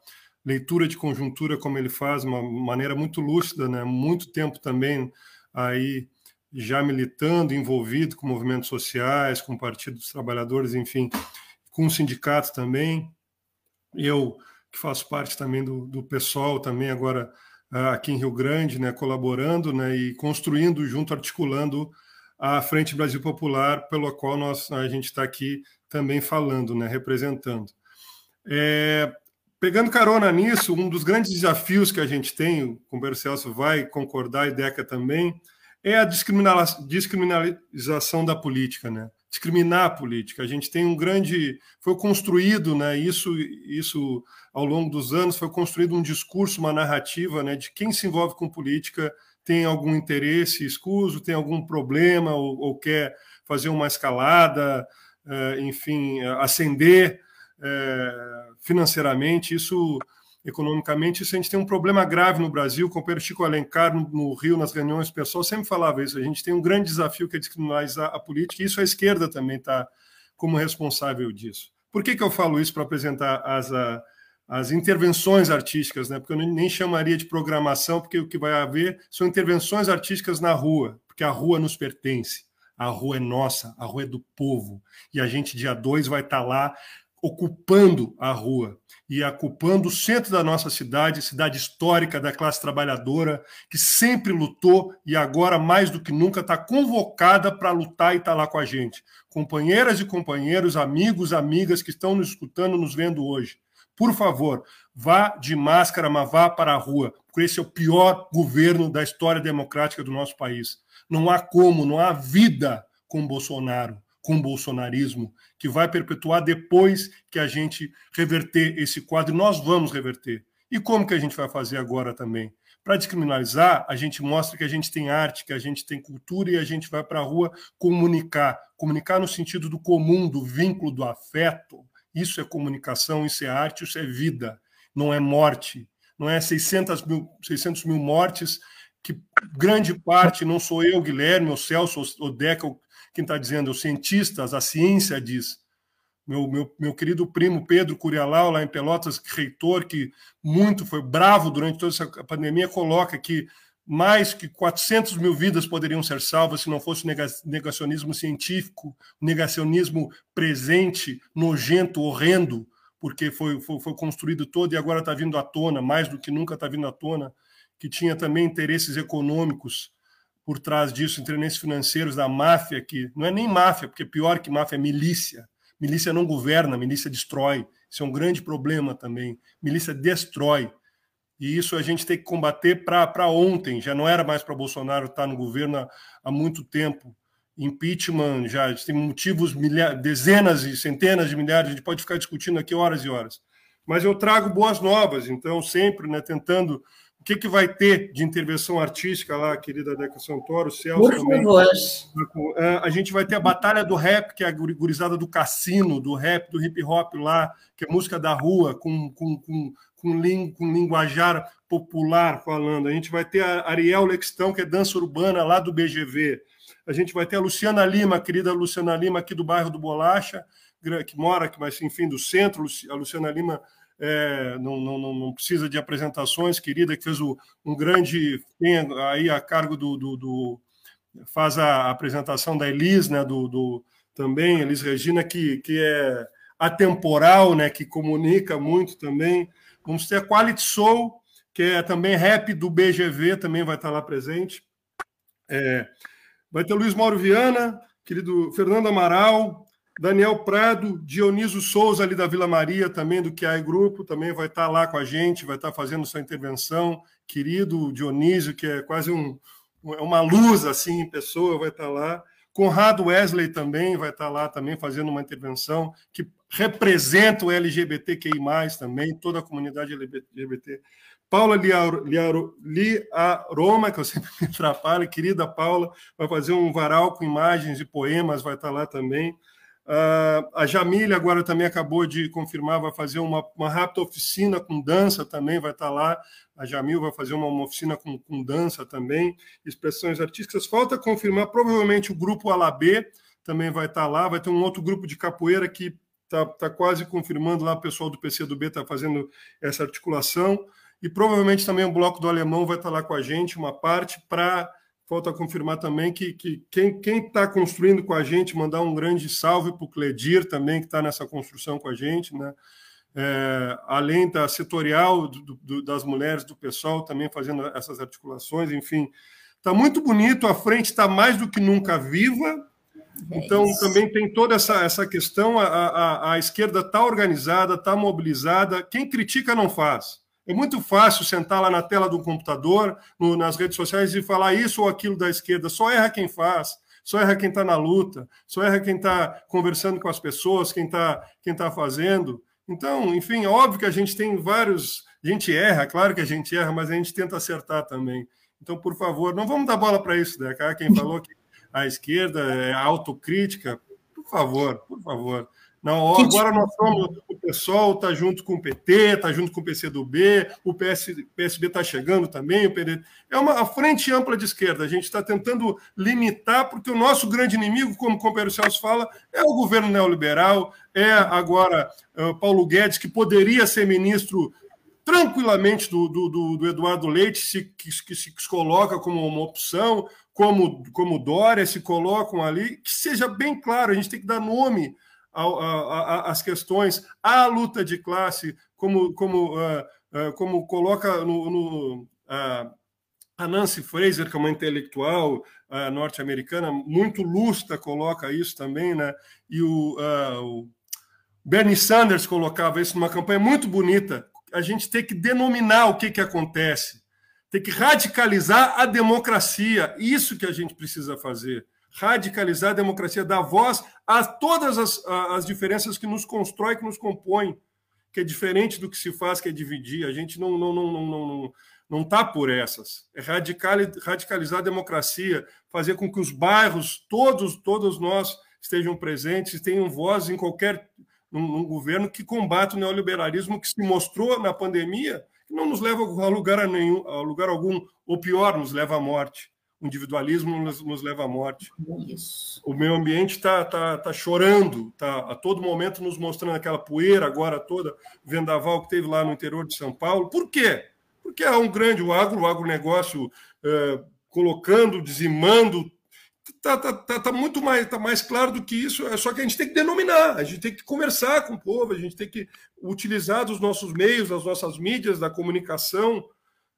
Speaker 4: leitura de conjuntura como ele faz, uma maneira muito lúcida, né? Muito tempo também aí já militando, envolvido com movimentos sociais, com partidos dos trabalhadores, enfim, com sindicatos também. Eu que faço parte também do, do também agora ah, aqui em Rio Grande, né, colaborando né, e construindo junto, articulando a Frente Brasil Popular, pelo qual nós, a gente está aqui também falando, né, representando. É, pegando carona nisso, um dos grandes desafios que a gente tem, o Companheiro Celso vai concordar, e Deca também, é a descriminalização da política, né? Discriminar a política. A gente tem um grande. Foi construído, né, isso, isso ao longo dos anos, foi construído um discurso, uma narrativa né, de quem se envolve com política tem algum interesse escuso, tem algum problema ou, ou quer fazer uma escalada, eh, enfim, ascender eh, financeiramente. Isso economicamente, isso a gente tem um problema grave no Brasil. O companheiro Chico Alencar, no, Rio, nas reuniões, pessoal sempre falava isso. A gente tem um grande desafio que é descriminalizar a política, e isso a esquerda também está como responsável disso. Por que, que eu falo isso para apresentar as, as intervenções artísticas? Né? Porque eu nem chamaria de programação, porque o que vai haver são intervenções artísticas na rua, porque a rua nos pertence. A rua é nossa, a rua é do povo. E a gente, dia 2, vai estar tá lá ocupando a rua e ocupando o centro da nossa cidade, cidade histórica da classe trabalhadora, que sempre lutou e agora, mais do que nunca, está convocada para lutar e está lá com a gente. Companheiras e companheiros, amigos, amigas que estão nos escutando, nos vendo hoje. Por favor, vá de máscara, mas vá para a rua, porque esse é o pior governo da história democrática do nosso país. Não há como, não há vida com Bolsonaro com o bolsonarismo, que vai perpetuar depois que a gente reverter esse quadro, nós vamos reverter. E como que a gente vai fazer agora também? Para descriminalizar, a gente mostra que a gente tem arte, que a gente tem cultura e a gente vai para a rua comunicar. Comunicar no sentido do comum, do vínculo, do afeto. Isso é comunicação, isso é arte, isso é vida, não é morte. Não é 600 mil, 600 mil mortes, que grande parte, não sou eu, Guilherme, o Celso, o Deca, quem está dizendo, os cientistas, a ciência diz. Meu, meu, meu querido primo Pedro Curialau, lá em Pelotas, reitor, que muito foi bravo durante toda essa pandemia, coloca que mais que 400 mil vidas poderiam ser salvas se não fosse o negacionismo científico, negacionismo presente, nojento, horrendo, porque foi, foi, foi construído todo e agora está vindo à tona, mais do que nunca está vindo à tona, que tinha também interesses econômicos por trás disso, interesses financeiros da máfia, que não é nem máfia, porque pior que máfia é milícia. Milícia não governa, milícia destrói. Isso é um grande problema também. Milícia destrói. E isso a gente tem que combater para ontem. Já não era mais para Bolsonaro estar no governo há, há muito tempo. Impeachment já tem motivos, milhares, dezenas e centenas de milhares, a gente pode ficar discutindo aqui horas e horas. Mas eu trago boas novas, então, sempre né, tentando o que, que vai ter de intervenção artística lá, querida Deca Santoro, Celso Por também. Favor. É, a gente vai ter a Batalha do Rap, que é a gurizada do cassino, do rap, do hip hop lá, que é música da rua, com, com, com, com, ling, com linguajar popular falando. A gente vai ter a Ariel Lextão, que é dança urbana lá do BGV. A gente vai ter a Luciana Lima, a querida Luciana Lima, aqui do bairro do Bolacha, que mora, mas enfim, do centro. A Luciana Lima é, não, não, não, precisa de apresentações, querida, que fez o, um grande. tem aí a cargo do. do, do faz a apresentação da Elis, né, do, do, também, Elis Regina, que, que é atemporal, né, que comunica muito também. Vamos ter a Quality Soul, que é também rap do BGV, também vai estar lá presente. É, vai ter Luiz Mauro Viana, querido Fernando Amaral, Daniel Prado, Dioniso Souza, ali da Vila Maria, também do QI Grupo, também vai estar lá com a gente, vai estar fazendo sua intervenção. Querido Dionísio, que é quase um, é uma luz assim em pessoa, vai estar lá. Conrado Wesley também vai estar lá também fazendo uma intervenção que representa o LGBTQI+, também, toda a comunidade LGBT. Paula Liaroma, que eu sempre me atrapalho, querida Paula, vai fazer um varal com imagens e poemas, vai estar lá também. Uh, a Jamília agora também acabou de confirmar, vai fazer uma, uma rápida oficina com dança também, vai estar lá. A Jamil vai fazer uma, uma oficina com, com, dança também, expressões artísticas. Falta confirmar, provavelmente o grupo Alabê também vai estar lá. Vai ter um outro grupo de capoeira que está tá quase confirmando lá, o pessoal do PCdoB está fazendo essa articulação, e provavelmente também o Bloco do Alemão vai estar tá lá com a gente, uma parte, para, falta confirmar também, que, que quem está construindo com a gente, mandar um grande salve para o Cledir também, que está nessa construção com a gente, né? É, além da setorial do, do, das mulheres do pessoal também fazendo essas articulações, enfim, está muito bonito, a frente está mais do que nunca viva, é então, também tem toda essa, essa questão: a, a, a esquerda está organizada, está mobilizada. Quem critica não faz. É muito fácil sentar lá na tela do computador, no, nas redes sociais, e falar isso ou aquilo da esquerda. Só erra quem faz, só erra quem está na luta, só erra quem está conversando com as pessoas, quem está quem tá fazendo. Então, enfim, é óbvio que a gente tem vários. A gente erra, claro que a gente erra, mas a gente tenta acertar também. Então, por favor, não vamos dar bola para isso, Deca. Quem falou que a esquerda é autocrítica, por favor, por favor. Não, agora nós somos, o pessoal está junto com o PT, está junto com o PCdoB, o PS, PSB está chegando também, o PD. É uma a frente ampla de esquerda. A gente está tentando limitar, porque o nosso grande inimigo, como o companheiro Celso fala, é o governo neoliberal, é agora uh, Paulo Guedes, que poderia ser ministro tranquilamente do, do, do Eduardo Leite, se, que, que se coloca como uma opção, como, como Dória se colocam ali, que seja bem claro, a gente tem que dar nome às questões, à luta de classe, como, como, uh, uh, como coloca no, no uh, a Nancy Fraser, que é uma intelectual norte-americana, muito lustra, coloca isso também, né? e o, o Bernie Sanders colocava isso numa campanha muito bonita, a gente tem que denominar o que, que acontece, tem que radicalizar a democracia. Isso que a gente precisa fazer. Radicalizar a democracia, dar voz a todas as, as diferenças que nos constrói, que nos compõem, que é diferente do que se faz, que é dividir. A gente não não não não não não está por essas. É radicalizar a democracia, fazer com que os bairros, todos todos nós estejam presentes, tenham voz em qualquer num governo que combate o neoliberalismo que se mostrou na pandemia, que não nos leva a lugar, a nenhum, a lugar algum, ou pior, nos leva à morte. O individualismo nos, nos leva à morte. Isso. O meio ambiente está tá, tá chorando, está a todo momento nos mostrando aquela poeira agora toda, vendaval que teve lá no interior de São Paulo. Por quê? Porque há um grande, o agro, o agronegócio eh, colocando, dizimando tá, tá, tá, tá, muito mais, tá mais claro do que isso. É só que a gente tem que denominar, a gente tem que conversar com o povo, a gente tem que utilizar dos nossos meios, das nossas mídias, da comunicação,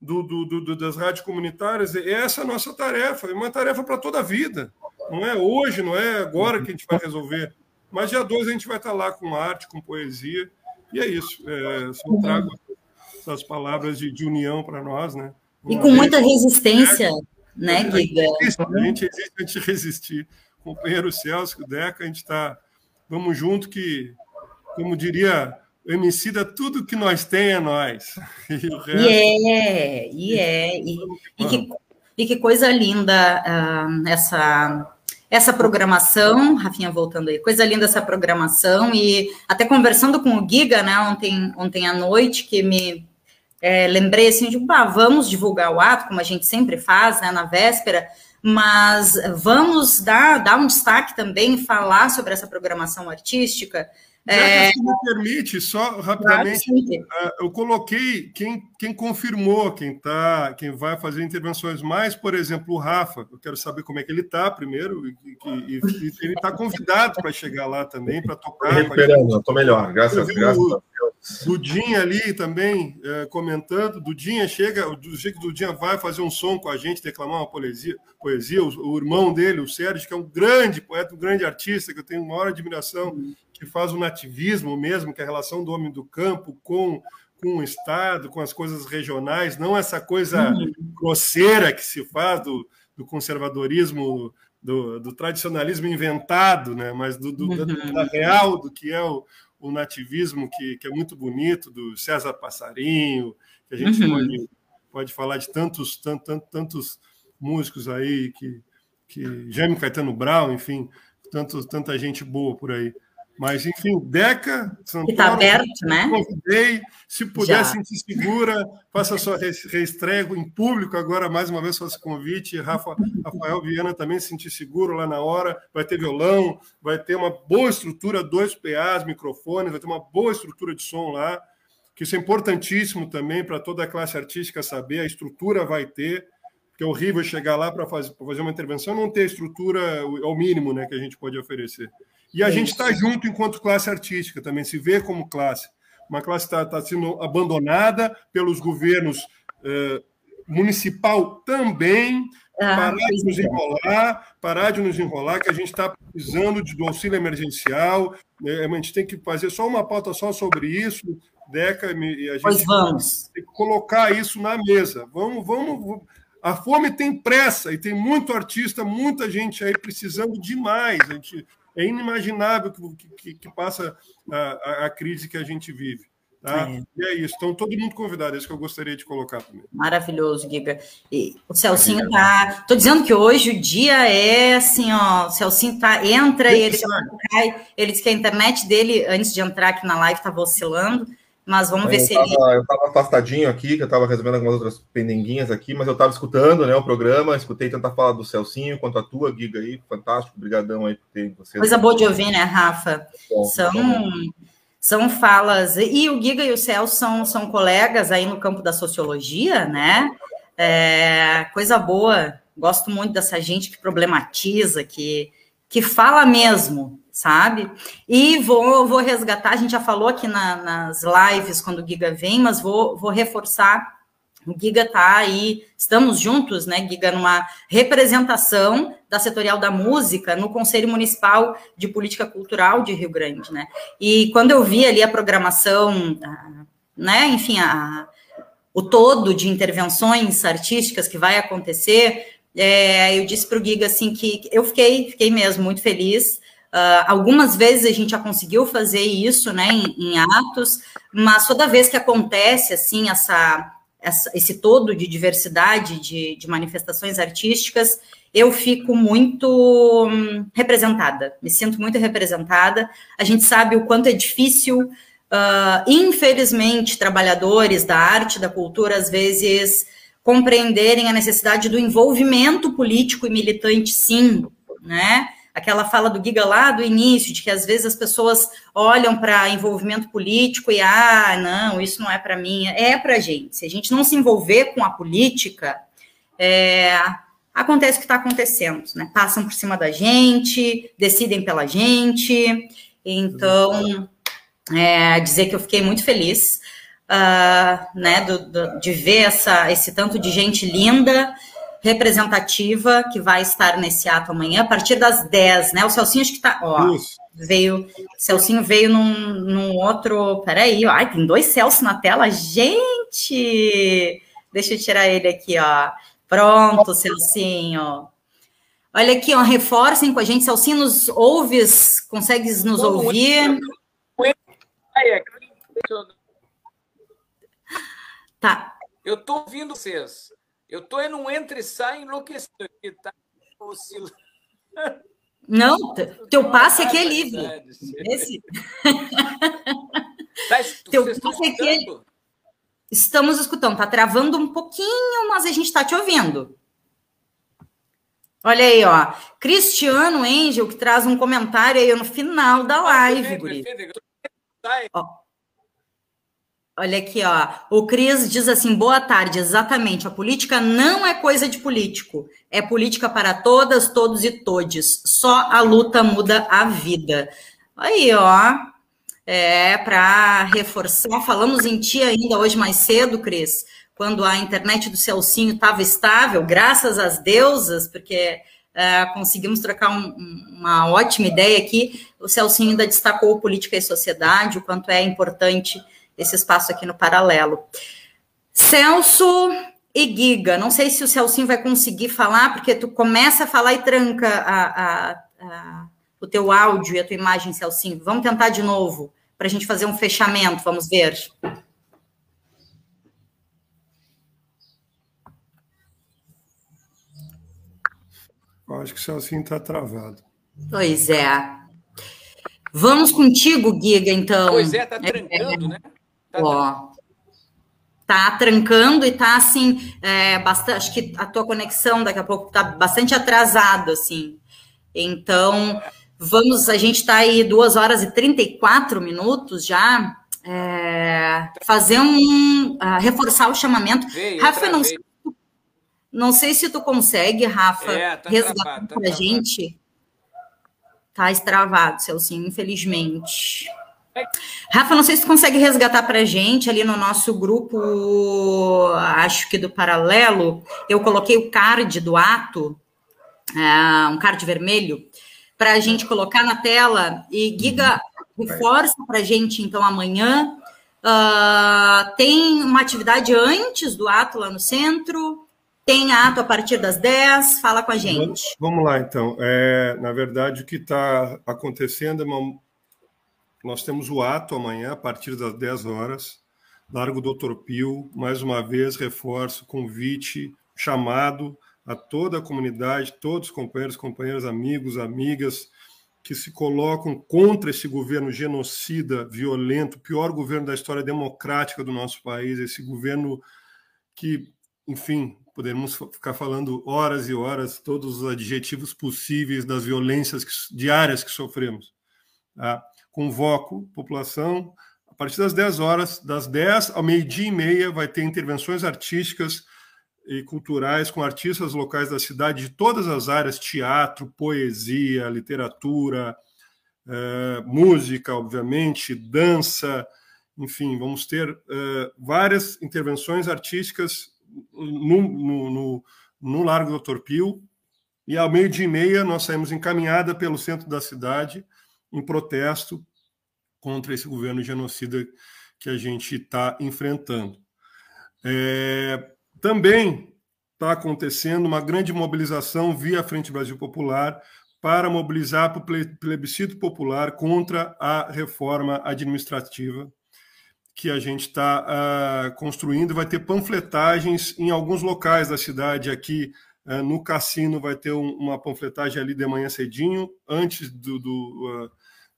Speaker 4: do, do, do das rádios comunitárias. Essa é a nossa tarefa, é uma tarefa para toda a vida. Não é hoje, não é agora que a gente vai resolver. Mas dia 2 a gente vai estar lá com arte, com poesia. E é isso. É, só trago essas palavras de, de união para nós, né?
Speaker 1: Uma e com muita resistência né,
Speaker 4: Guiga? A gente existe antes de resistir. Companheiro Celso, Deca, a gente está. Vamos junto, que, como diria o Emicida, tudo que nós tem é nós.
Speaker 1: E, o resto... e é, e é. E, e, que, e que coisa linda uh, essa essa programação, Rafinha voltando aí, coisa linda essa programação, e até conversando com o Giga, né, ontem, ontem à noite, que me é, lembrei assim de, bah, vamos divulgar o ato, como a gente sempre faz, né, na véspera, mas vamos dar, dar um destaque também, falar sobre essa programação artística,
Speaker 4: é... Se me permite, só rapidamente, claro, é, eu coloquei quem, quem confirmou, quem tá, quem vai fazer intervenções mais, por exemplo, o Rafa. Eu quero saber como é que ele está primeiro, e, e, e ele está convidado para chegar lá também, para tocar.
Speaker 2: Recuperando, estou melhor, graças, graças a Deus.
Speaker 4: Dudinha ali também é, comentando. Dudinha chega, o jeito que Dudinha vai fazer um som com a gente, declamar uma poesia. poesia o, o irmão dele, o Sérgio, que é um grande poeta, um grande artista, que eu tenho maior admiração que faz o nativismo mesmo, que é a relação do homem do campo com, com o Estado, com as coisas regionais, não essa coisa uhum. grosseira que se faz do, do conservadorismo, do, do, tradicionalismo inventado, né? mas do, do uhum. da, real, do que é o, o nativismo, que, que, é muito bonito, do César Passarinho, que a gente uhum. pode, pode falar de tantos, tantos, tantos músicos aí, que, que Jaime Caetano Brown, enfim, tanto, tanta gente boa por aí. Mas, enfim, Deca,
Speaker 1: Santoro, está aberto, né?
Speaker 4: Convidei, se puder sentir segura, faça sua reestreia em público agora, mais uma vez, faça convite. Rafa, Rafael Viana também se sentir seguro lá na hora. Vai ter violão, vai ter uma boa estrutura, dois PAs, microfones, vai ter uma boa estrutura de som lá, que isso é importantíssimo também para toda a classe artística saber. A estrutura vai ter, porque é horrível chegar lá para fazer, fazer uma intervenção e não ter estrutura ao mínimo né, que a gente pode oferecer. E a é gente está junto enquanto classe artística também, se vê como classe. Uma classe está tá sendo abandonada pelos governos eh, municipal também. Ah, parar de nos é. enrolar, parar de nos enrolar, que a gente está precisando de, do auxílio emergencial. Né? A gente tem que fazer só uma pauta só sobre isso, Deca, e a gente
Speaker 1: pois vamos.
Speaker 4: tem que colocar isso na mesa. Vamos, vamos. A fome tem pressa e tem muito artista, muita gente aí precisando demais. A gente, é inimaginável que, que, que passa a, a, crise que a gente vive. Tá? É. E é isso. Então, todo mundo convidado. É isso que eu gostaria de colocar também.
Speaker 1: Maravilhoso, Giga. E o Celcinho tá. Tô dizendo que hoje o dia é assim, ó. O Celcinho tá, entra e ele cai. Ele diz que a internet dele, antes de entrar aqui na live, estava oscilando. Mas vamos ver eu se
Speaker 2: tava,
Speaker 1: ele.
Speaker 2: Eu estava afastadinho aqui, que eu estava resolvendo algumas outras pendenguinhas aqui, mas eu estava escutando né, o programa, escutei tentar falar do Celcinho quanto a tua, Giga aí, fantástico, obrigadão aí por ter
Speaker 1: você. Coisa boa de ouvir, né, Rafa? Bom, são, são falas. E o Giga e o Celso são, são colegas aí no campo da sociologia, né? É, coisa boa. Gosto muito dessa gente que problematiza, que, que fala mesmo, sabe? E vou, vou resgatar, a gente já falou aqui na, nas lives quando o Giga vem, mas vou, vou reforçar. O Giga está aí, estamos juntos, né, Giga, numa representação da setorial da música no Conselho Municipal de Política Cultural de Rio Grande, né? E quando eu vi ali a programação, né, enfim, a, o todo de intervenções artísticas que vai acontecer, é, eu disse para o Giga assim que eu fiquei, fiquei mesmo muito feliz Uh, algumas vezes a gente já conseguiu fazer isso, né, em, em atos, mas toda vez que acontece assim essa, essa esse todo de diversidade de, de, manifestações artísticas, eu fico muito hum, representada, me sinto muito representada. A gente sabe o quanto é difícil, uh, infelizmente, trabalhadores da arte, da cultura, às vezes compreenderem a necessidade do envolvimento político e militante, sim, né? Aquela fala do Giga lá do início, de que às vezes as pessoas olham para envolvimento político e, ah, não, isso não é para mim. É para gente. Se a gente não se envolver com a política, é, acontece o que está acontecendo, né? Passam por cima da gente, decidem pela gente. Então, é, dizer que eu fiquei muito feliz uh, né, do, do, de ver essa, esse tanto de gente linda representativa que vai estar nesse ato amanhã, a partir das 10, né? O Celcinho acho que tá, ó, Isso. veio, o Celcinho veio num, num outro, peraí, ó, ai, tem dois Celso na tela, gente! Deixa eu tirar ele aqui, ó. Pronto, Celcinho. Olha aqui, ó, reforcem com a gente, Celcinho, nos ouves, consegues nos ouvir?
Speaker 3: Tá. Eu tô ouvindo vocês. Eu estou em um entre e sai enlouquecido. Tá oscilando.
Speaker 1: Não, teu passe aqui é livre. Esse.
Speaker 3: Tá, teu passe aqui é...
Speaker 1: Estamos escutando. Está travando um pouquinho, mas a gente está te ouvindo. Olha aí, ó. Cristiano Angel, que traz um comentário aí no final da live, Guri. Ó. Olha aqui, ó. O Cris diz assim: boa tarde. Exatamente. A política não é coisa de político. É política para todas, todos e todes. Só a luta muda a vida. Aí, ó. É para reforçar. Falamos em ti ainda hoje mais cedo, Cris, quando a internet do Celcinho estava estável, graças às deusas, porque é, conseguimos trocar um, uma ótima ideia aqui. O Celcinho ainda destacou política e sociedade, o quanto é importante esse espaço aqui no paralelo. Celso e Giga, não sei se o Celcinho vai conseguir falar, porque tu começa a falar e tranca a, a, a, o teu áudio e a tua imagem, Celcinho. Vamos tentar de novo, para a gente fazer um fechamento, vamos ver.
Speaker 4: Eu acho que o Celcinho está travado.
Speaker 1: Pois é. Vamos contigo, Giga, então.
Speaker 3: Pois é, tá trancando, é, né? Tá
Speaker 1: ó, tá trancando e tá assim, é, bastante, acho que a tua conexão daqui a pouco tá bastante atrasado, assim. Então, vamos, a gente está aí duas horas e 34 minutos já. É, fazer um. Uh, reforçar o chamamento. Veio, Rafa, não sei, não sei se tu consegue, Rafa, é, tá resgatar tá para a gente. Tá extravado, Celcinho, infelizmente. Rafa, não sei se consegue resgatar para gente ali no nosso grupo, acho que do Paralelo, eu coloquei o card do ato, é, um card vermelho, para a gente colocar na tela. E Giga reforça para a gente, então, amanhã. Uh, tem uma atividade antes do ato lá no centro, tem ato a partir das 10? Fala com a gente.
Speaker 4: Vamos lá, então. É, na verdade, o que está acontecendo é uma... Nós temos o ato amanhã, a partir das 10 horas. Largo Doutor Pio, mais uma vez, reforço, convite, chamado a toda a comunidade, todos os companheiros, companheiras, amigos, amigas que se colocam contra esse governo genocida, violento, pior governo da história democrática do nosso país, esse governo que, enfim, Podemos ficar falando horas e horas, todos os adjetivos possíveis das violências diárias que sofremos. Tá? Convoco população, a partir das 10 horas, das 10 ao meio-dia e meia, vai ter intervenções artísticas e culturais com artistas locais da cidade de todas as áreas: teatro, poesia, literatura, eh, música, obviamente, dança, enfim, vamos ter eh, várias intervenções artísticas no, no, no, no Largo Doutor Pio, e ao meio-dia e meia nós saímos encaminhada pelo centro da cidade em protesto contra esse governo genocida que a gente está enfrentando. É, também está acontecendo uma grande mobilização via Frente Brasil Popular para mobilizar para o plebiscito popular contra a reforma administrativa que a gente está uh, ah, construindo. Vai ter panfletagens em alguns locais da cidade. Aqui uh, no cassino vai ter um, uma panfletagem ali de manhã cedinho, antes do, do uh,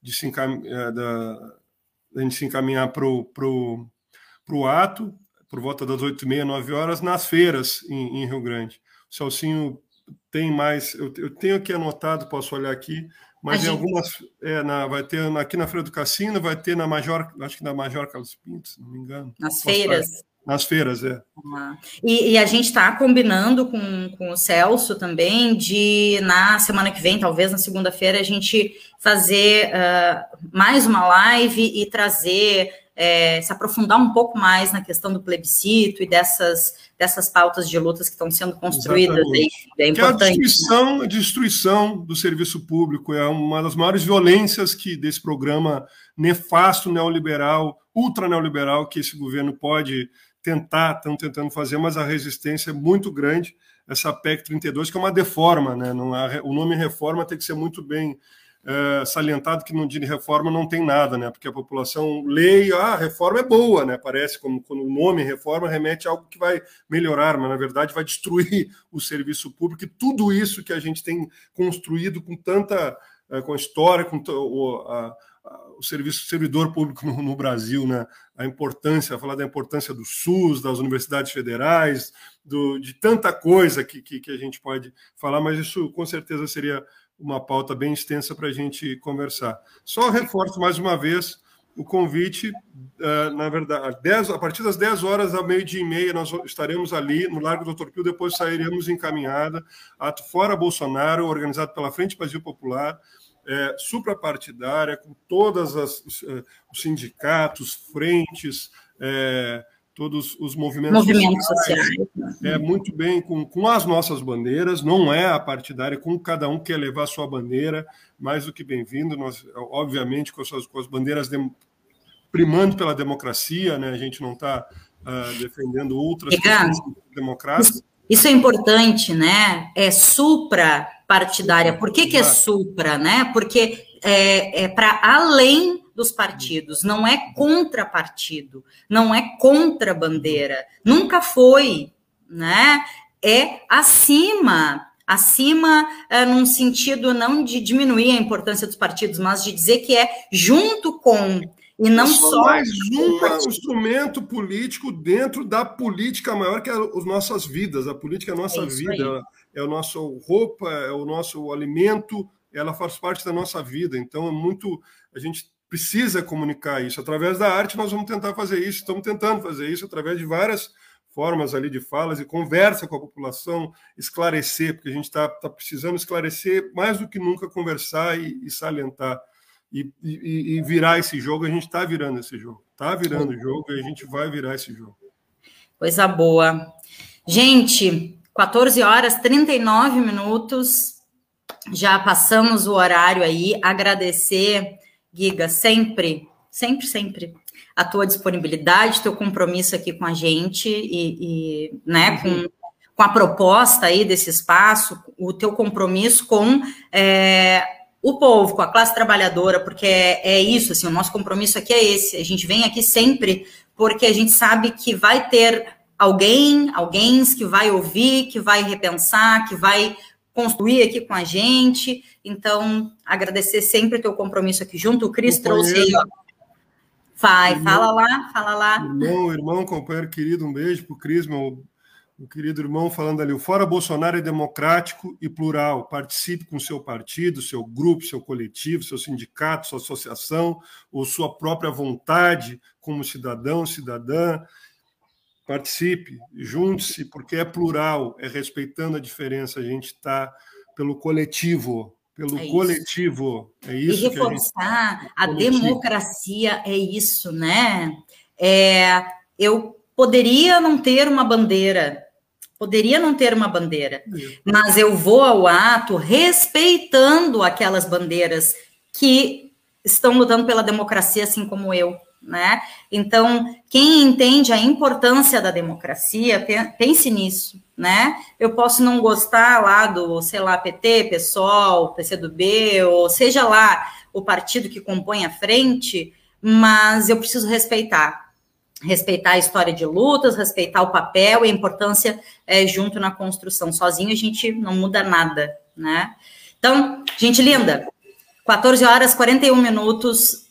Speaker 4: de, se eh, da, a gente se encaminhar para o ato, por volta das oito e meia, nove horas, nas feiras em, em Rio Grande. O Celcinho tem mais, eu, eu tenho aqui anotado, posso olhar aqui, mas em algumas. É, na, vai ter aqui na Feira do Cassino, vai ter na Major, acho que na Major Carlos Pinto, se não me engano.
Speaker 1: Nas feiras.
Speaker 4: Nas feiras, é.
Speaker 1: Uhum. E, e, a gente está combinando com, com o Celso também de, na semana que vem, talvez na segunda-feira, a gente fazer uh, mais uma live e trazer é, se aprofundar um pouco mais na questão do plebiscito e dessas, dessas pautas de lutas que estão sendo construídas.
Speaker 4: É, é importante. Que a destruição, a destruição do serviço público é uma das maiores violências que desse programa nefasto neoliberal, ultra neoliberal que esse governo pode tentar, estão tentando fazer, mas a resistência é muito grande. Essa PEC 32, que é uma deforma, né? Não há, o nome reforma tem que ser muito bem é, salientado que no de reforma não tem nada, né? Porque a população lê e ah, a reforma é boa, né? Parece como quando o nome reforma remete a algo que vai melhorar, mas na verdade vai destruir o serviço público e tudo isso que a gente tem construído com tanta é, com a história, com a, o serviço servidor público no, no, Brasil, né? A importância, falar da importância do SUS, das universidades federais, do, de tanta coisa que, que, que a gente pode falar, mas isso com certeza seria uma pauta bem extensa para a gente conversar. Só reforço mais uma vez o convite, uh, na verdade, 10, a partir das 10 horas, ao meio-dia e meia, nós estaremos ali no Largo Doutor Pio, depois sairemos encaminhada, ato Fora Bolsonaro, organizado pela Frente Brasil Popular, é, suprapartidária, com todos os, uh, os sindicatos, frentes, é, todos os movimentos,
Speaker 1: movimentos sociais. sociais.
Speaker 4: É muito bem com, com as nossas bandeiras, não é a partidária, com cada um quer levar a sua bandeira, mais do que bem-vindo. Nós, obviamente, com as, suas, com as bandeiras de, primando pela democracia, né? A gente não está uh, ah, defendendo outras democratas.
Speaker 1: Isso é importante, né? É supra partidária. Por que, que é supra, né? Porque é, é para além dos partidos, não é contra partido, não é contra bandeira, nunca foi, né? É acima acima é, num sentido não de diminuir a importância dos partidos, mas de dizer que é junto com e não só
Speaker 4: mais um instrumento político dentro da política maior que é as nossas vidas. A política é a nossa é vida, é o nosso roupa, é o nosso alimento, ela faz parte da nossa vida. Então é muito a gente precisa comunicar isso através da arte. Nós vamos tentar fazer isso, estamos tentando fazer isso através de várias formas ali de falas e conversa com a população, esclarecer, porque a gente está tá precisando esclarecer mais do que nunca, conversar e, e salientar e, e, e virar esse jogo. A gente está virando esse jogo, está virando o jogo e a gente vai virar esse jogo.
Speaker 1: Coisa boa. Gente, 14 horas 39 minutos, já passamos o horário aí. Agradecer, Giga, sempre, sempre, sempre a tua disponibilidade, teu compromisso aqui com a gente e, e né, uhum. com, com a proposta aí desse espaço, o teu compromisso com é, o povo, com a classe trabalhadora, porque é, é, isso, assim, o nosso compromisso aqui é esse. A gente vem aqui sempre porque a gente sabe que vai ter alguém, alguém que vai ouvir, que vai repensar, que vai construir aqui com a gente. Então, agradecer sempre o teu compromisso aqui junto. O Cris trouxe aí, ó. Vai, fala lá, fala lá.
Speaker 4: Irmão, irmão, companheiro querido, um beijo pro Cris, meu o querido irmão falando ali, o Fora Bolsonaro é democrático e plural. Participe com seu partido, seu grupo, seu coletivo, seu sindicato, sua associação, ou sua própria vontade como cidadão, cidadã. Participe, junte-se, porque é plural, é respeitando a diferença. A gente está pelo coletivo, pelo é coletivo. É isso.
Speaker 1: E reforçar a, gente... a democracia é isso, né? É, eu poderia não ter uma bandeira, Poderia não ter uma bandeira, mas eu vou ao ato respeitando aquelas bandeiras que estão lutando pela democracia, assim como eu, né? Então, quem entende a importância da democracia, pense nisso, né? Eu posso não gostar lá do, sei lá, PT, PSOL, PCdoB, ou seja lá o partido que compõe a frente, mas eu preciso respeitar respeitar a história de lutas, respeitar o papel e a importância é, junto na construção. Sozinho a gente não muda nada, né? Então, gente linda, 14 horas 41 minutos,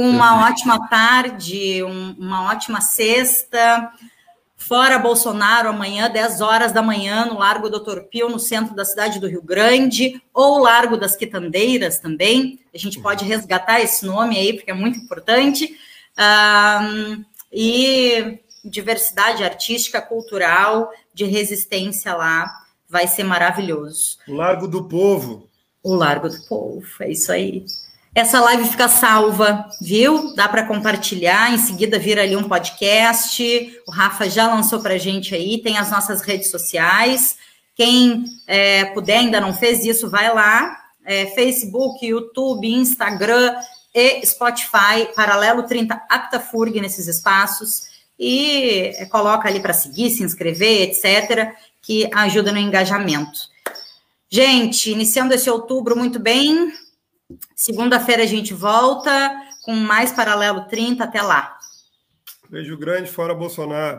Speaker 1: uma ótima tarde, um, uma ótima sexta. Fora Bolsonaro, amanhã, 10 horas da manhã, no Largo Doutor Pio, no centro da cidade do Rio Grande, ou Largo das Quitandeiras também. A gente pode resgatar esse nome aí, porque é muito importante. Um, e diversidade artística, cultural, de resistência lá, vai ser maravilhoso.
Speaker 4: O Largo do Povo.
Speaker 1: O Largo do Povo, é isso aí. Essa live fica salva, viu? Dá para compartilhar, em seguida vira ali um podcast. O Rafa já lançou para gente aí, tem as nossas redes sociais. Quem é, puder, ainda não fez isso, vai lá. É, Facebook, YouTube, Instagram, e Spotify, Paralelo 30 Aptafurg nesses espaços e coloca ali para seguir, se inscrever, etc., que ajuda no engajamento. Gente, iniciando esse outubro muito bem. Segunda-feira a gente volta com mais Paralelo 30. Até lá.
Speaker 4: Beijo grande, fora Bolsonaro.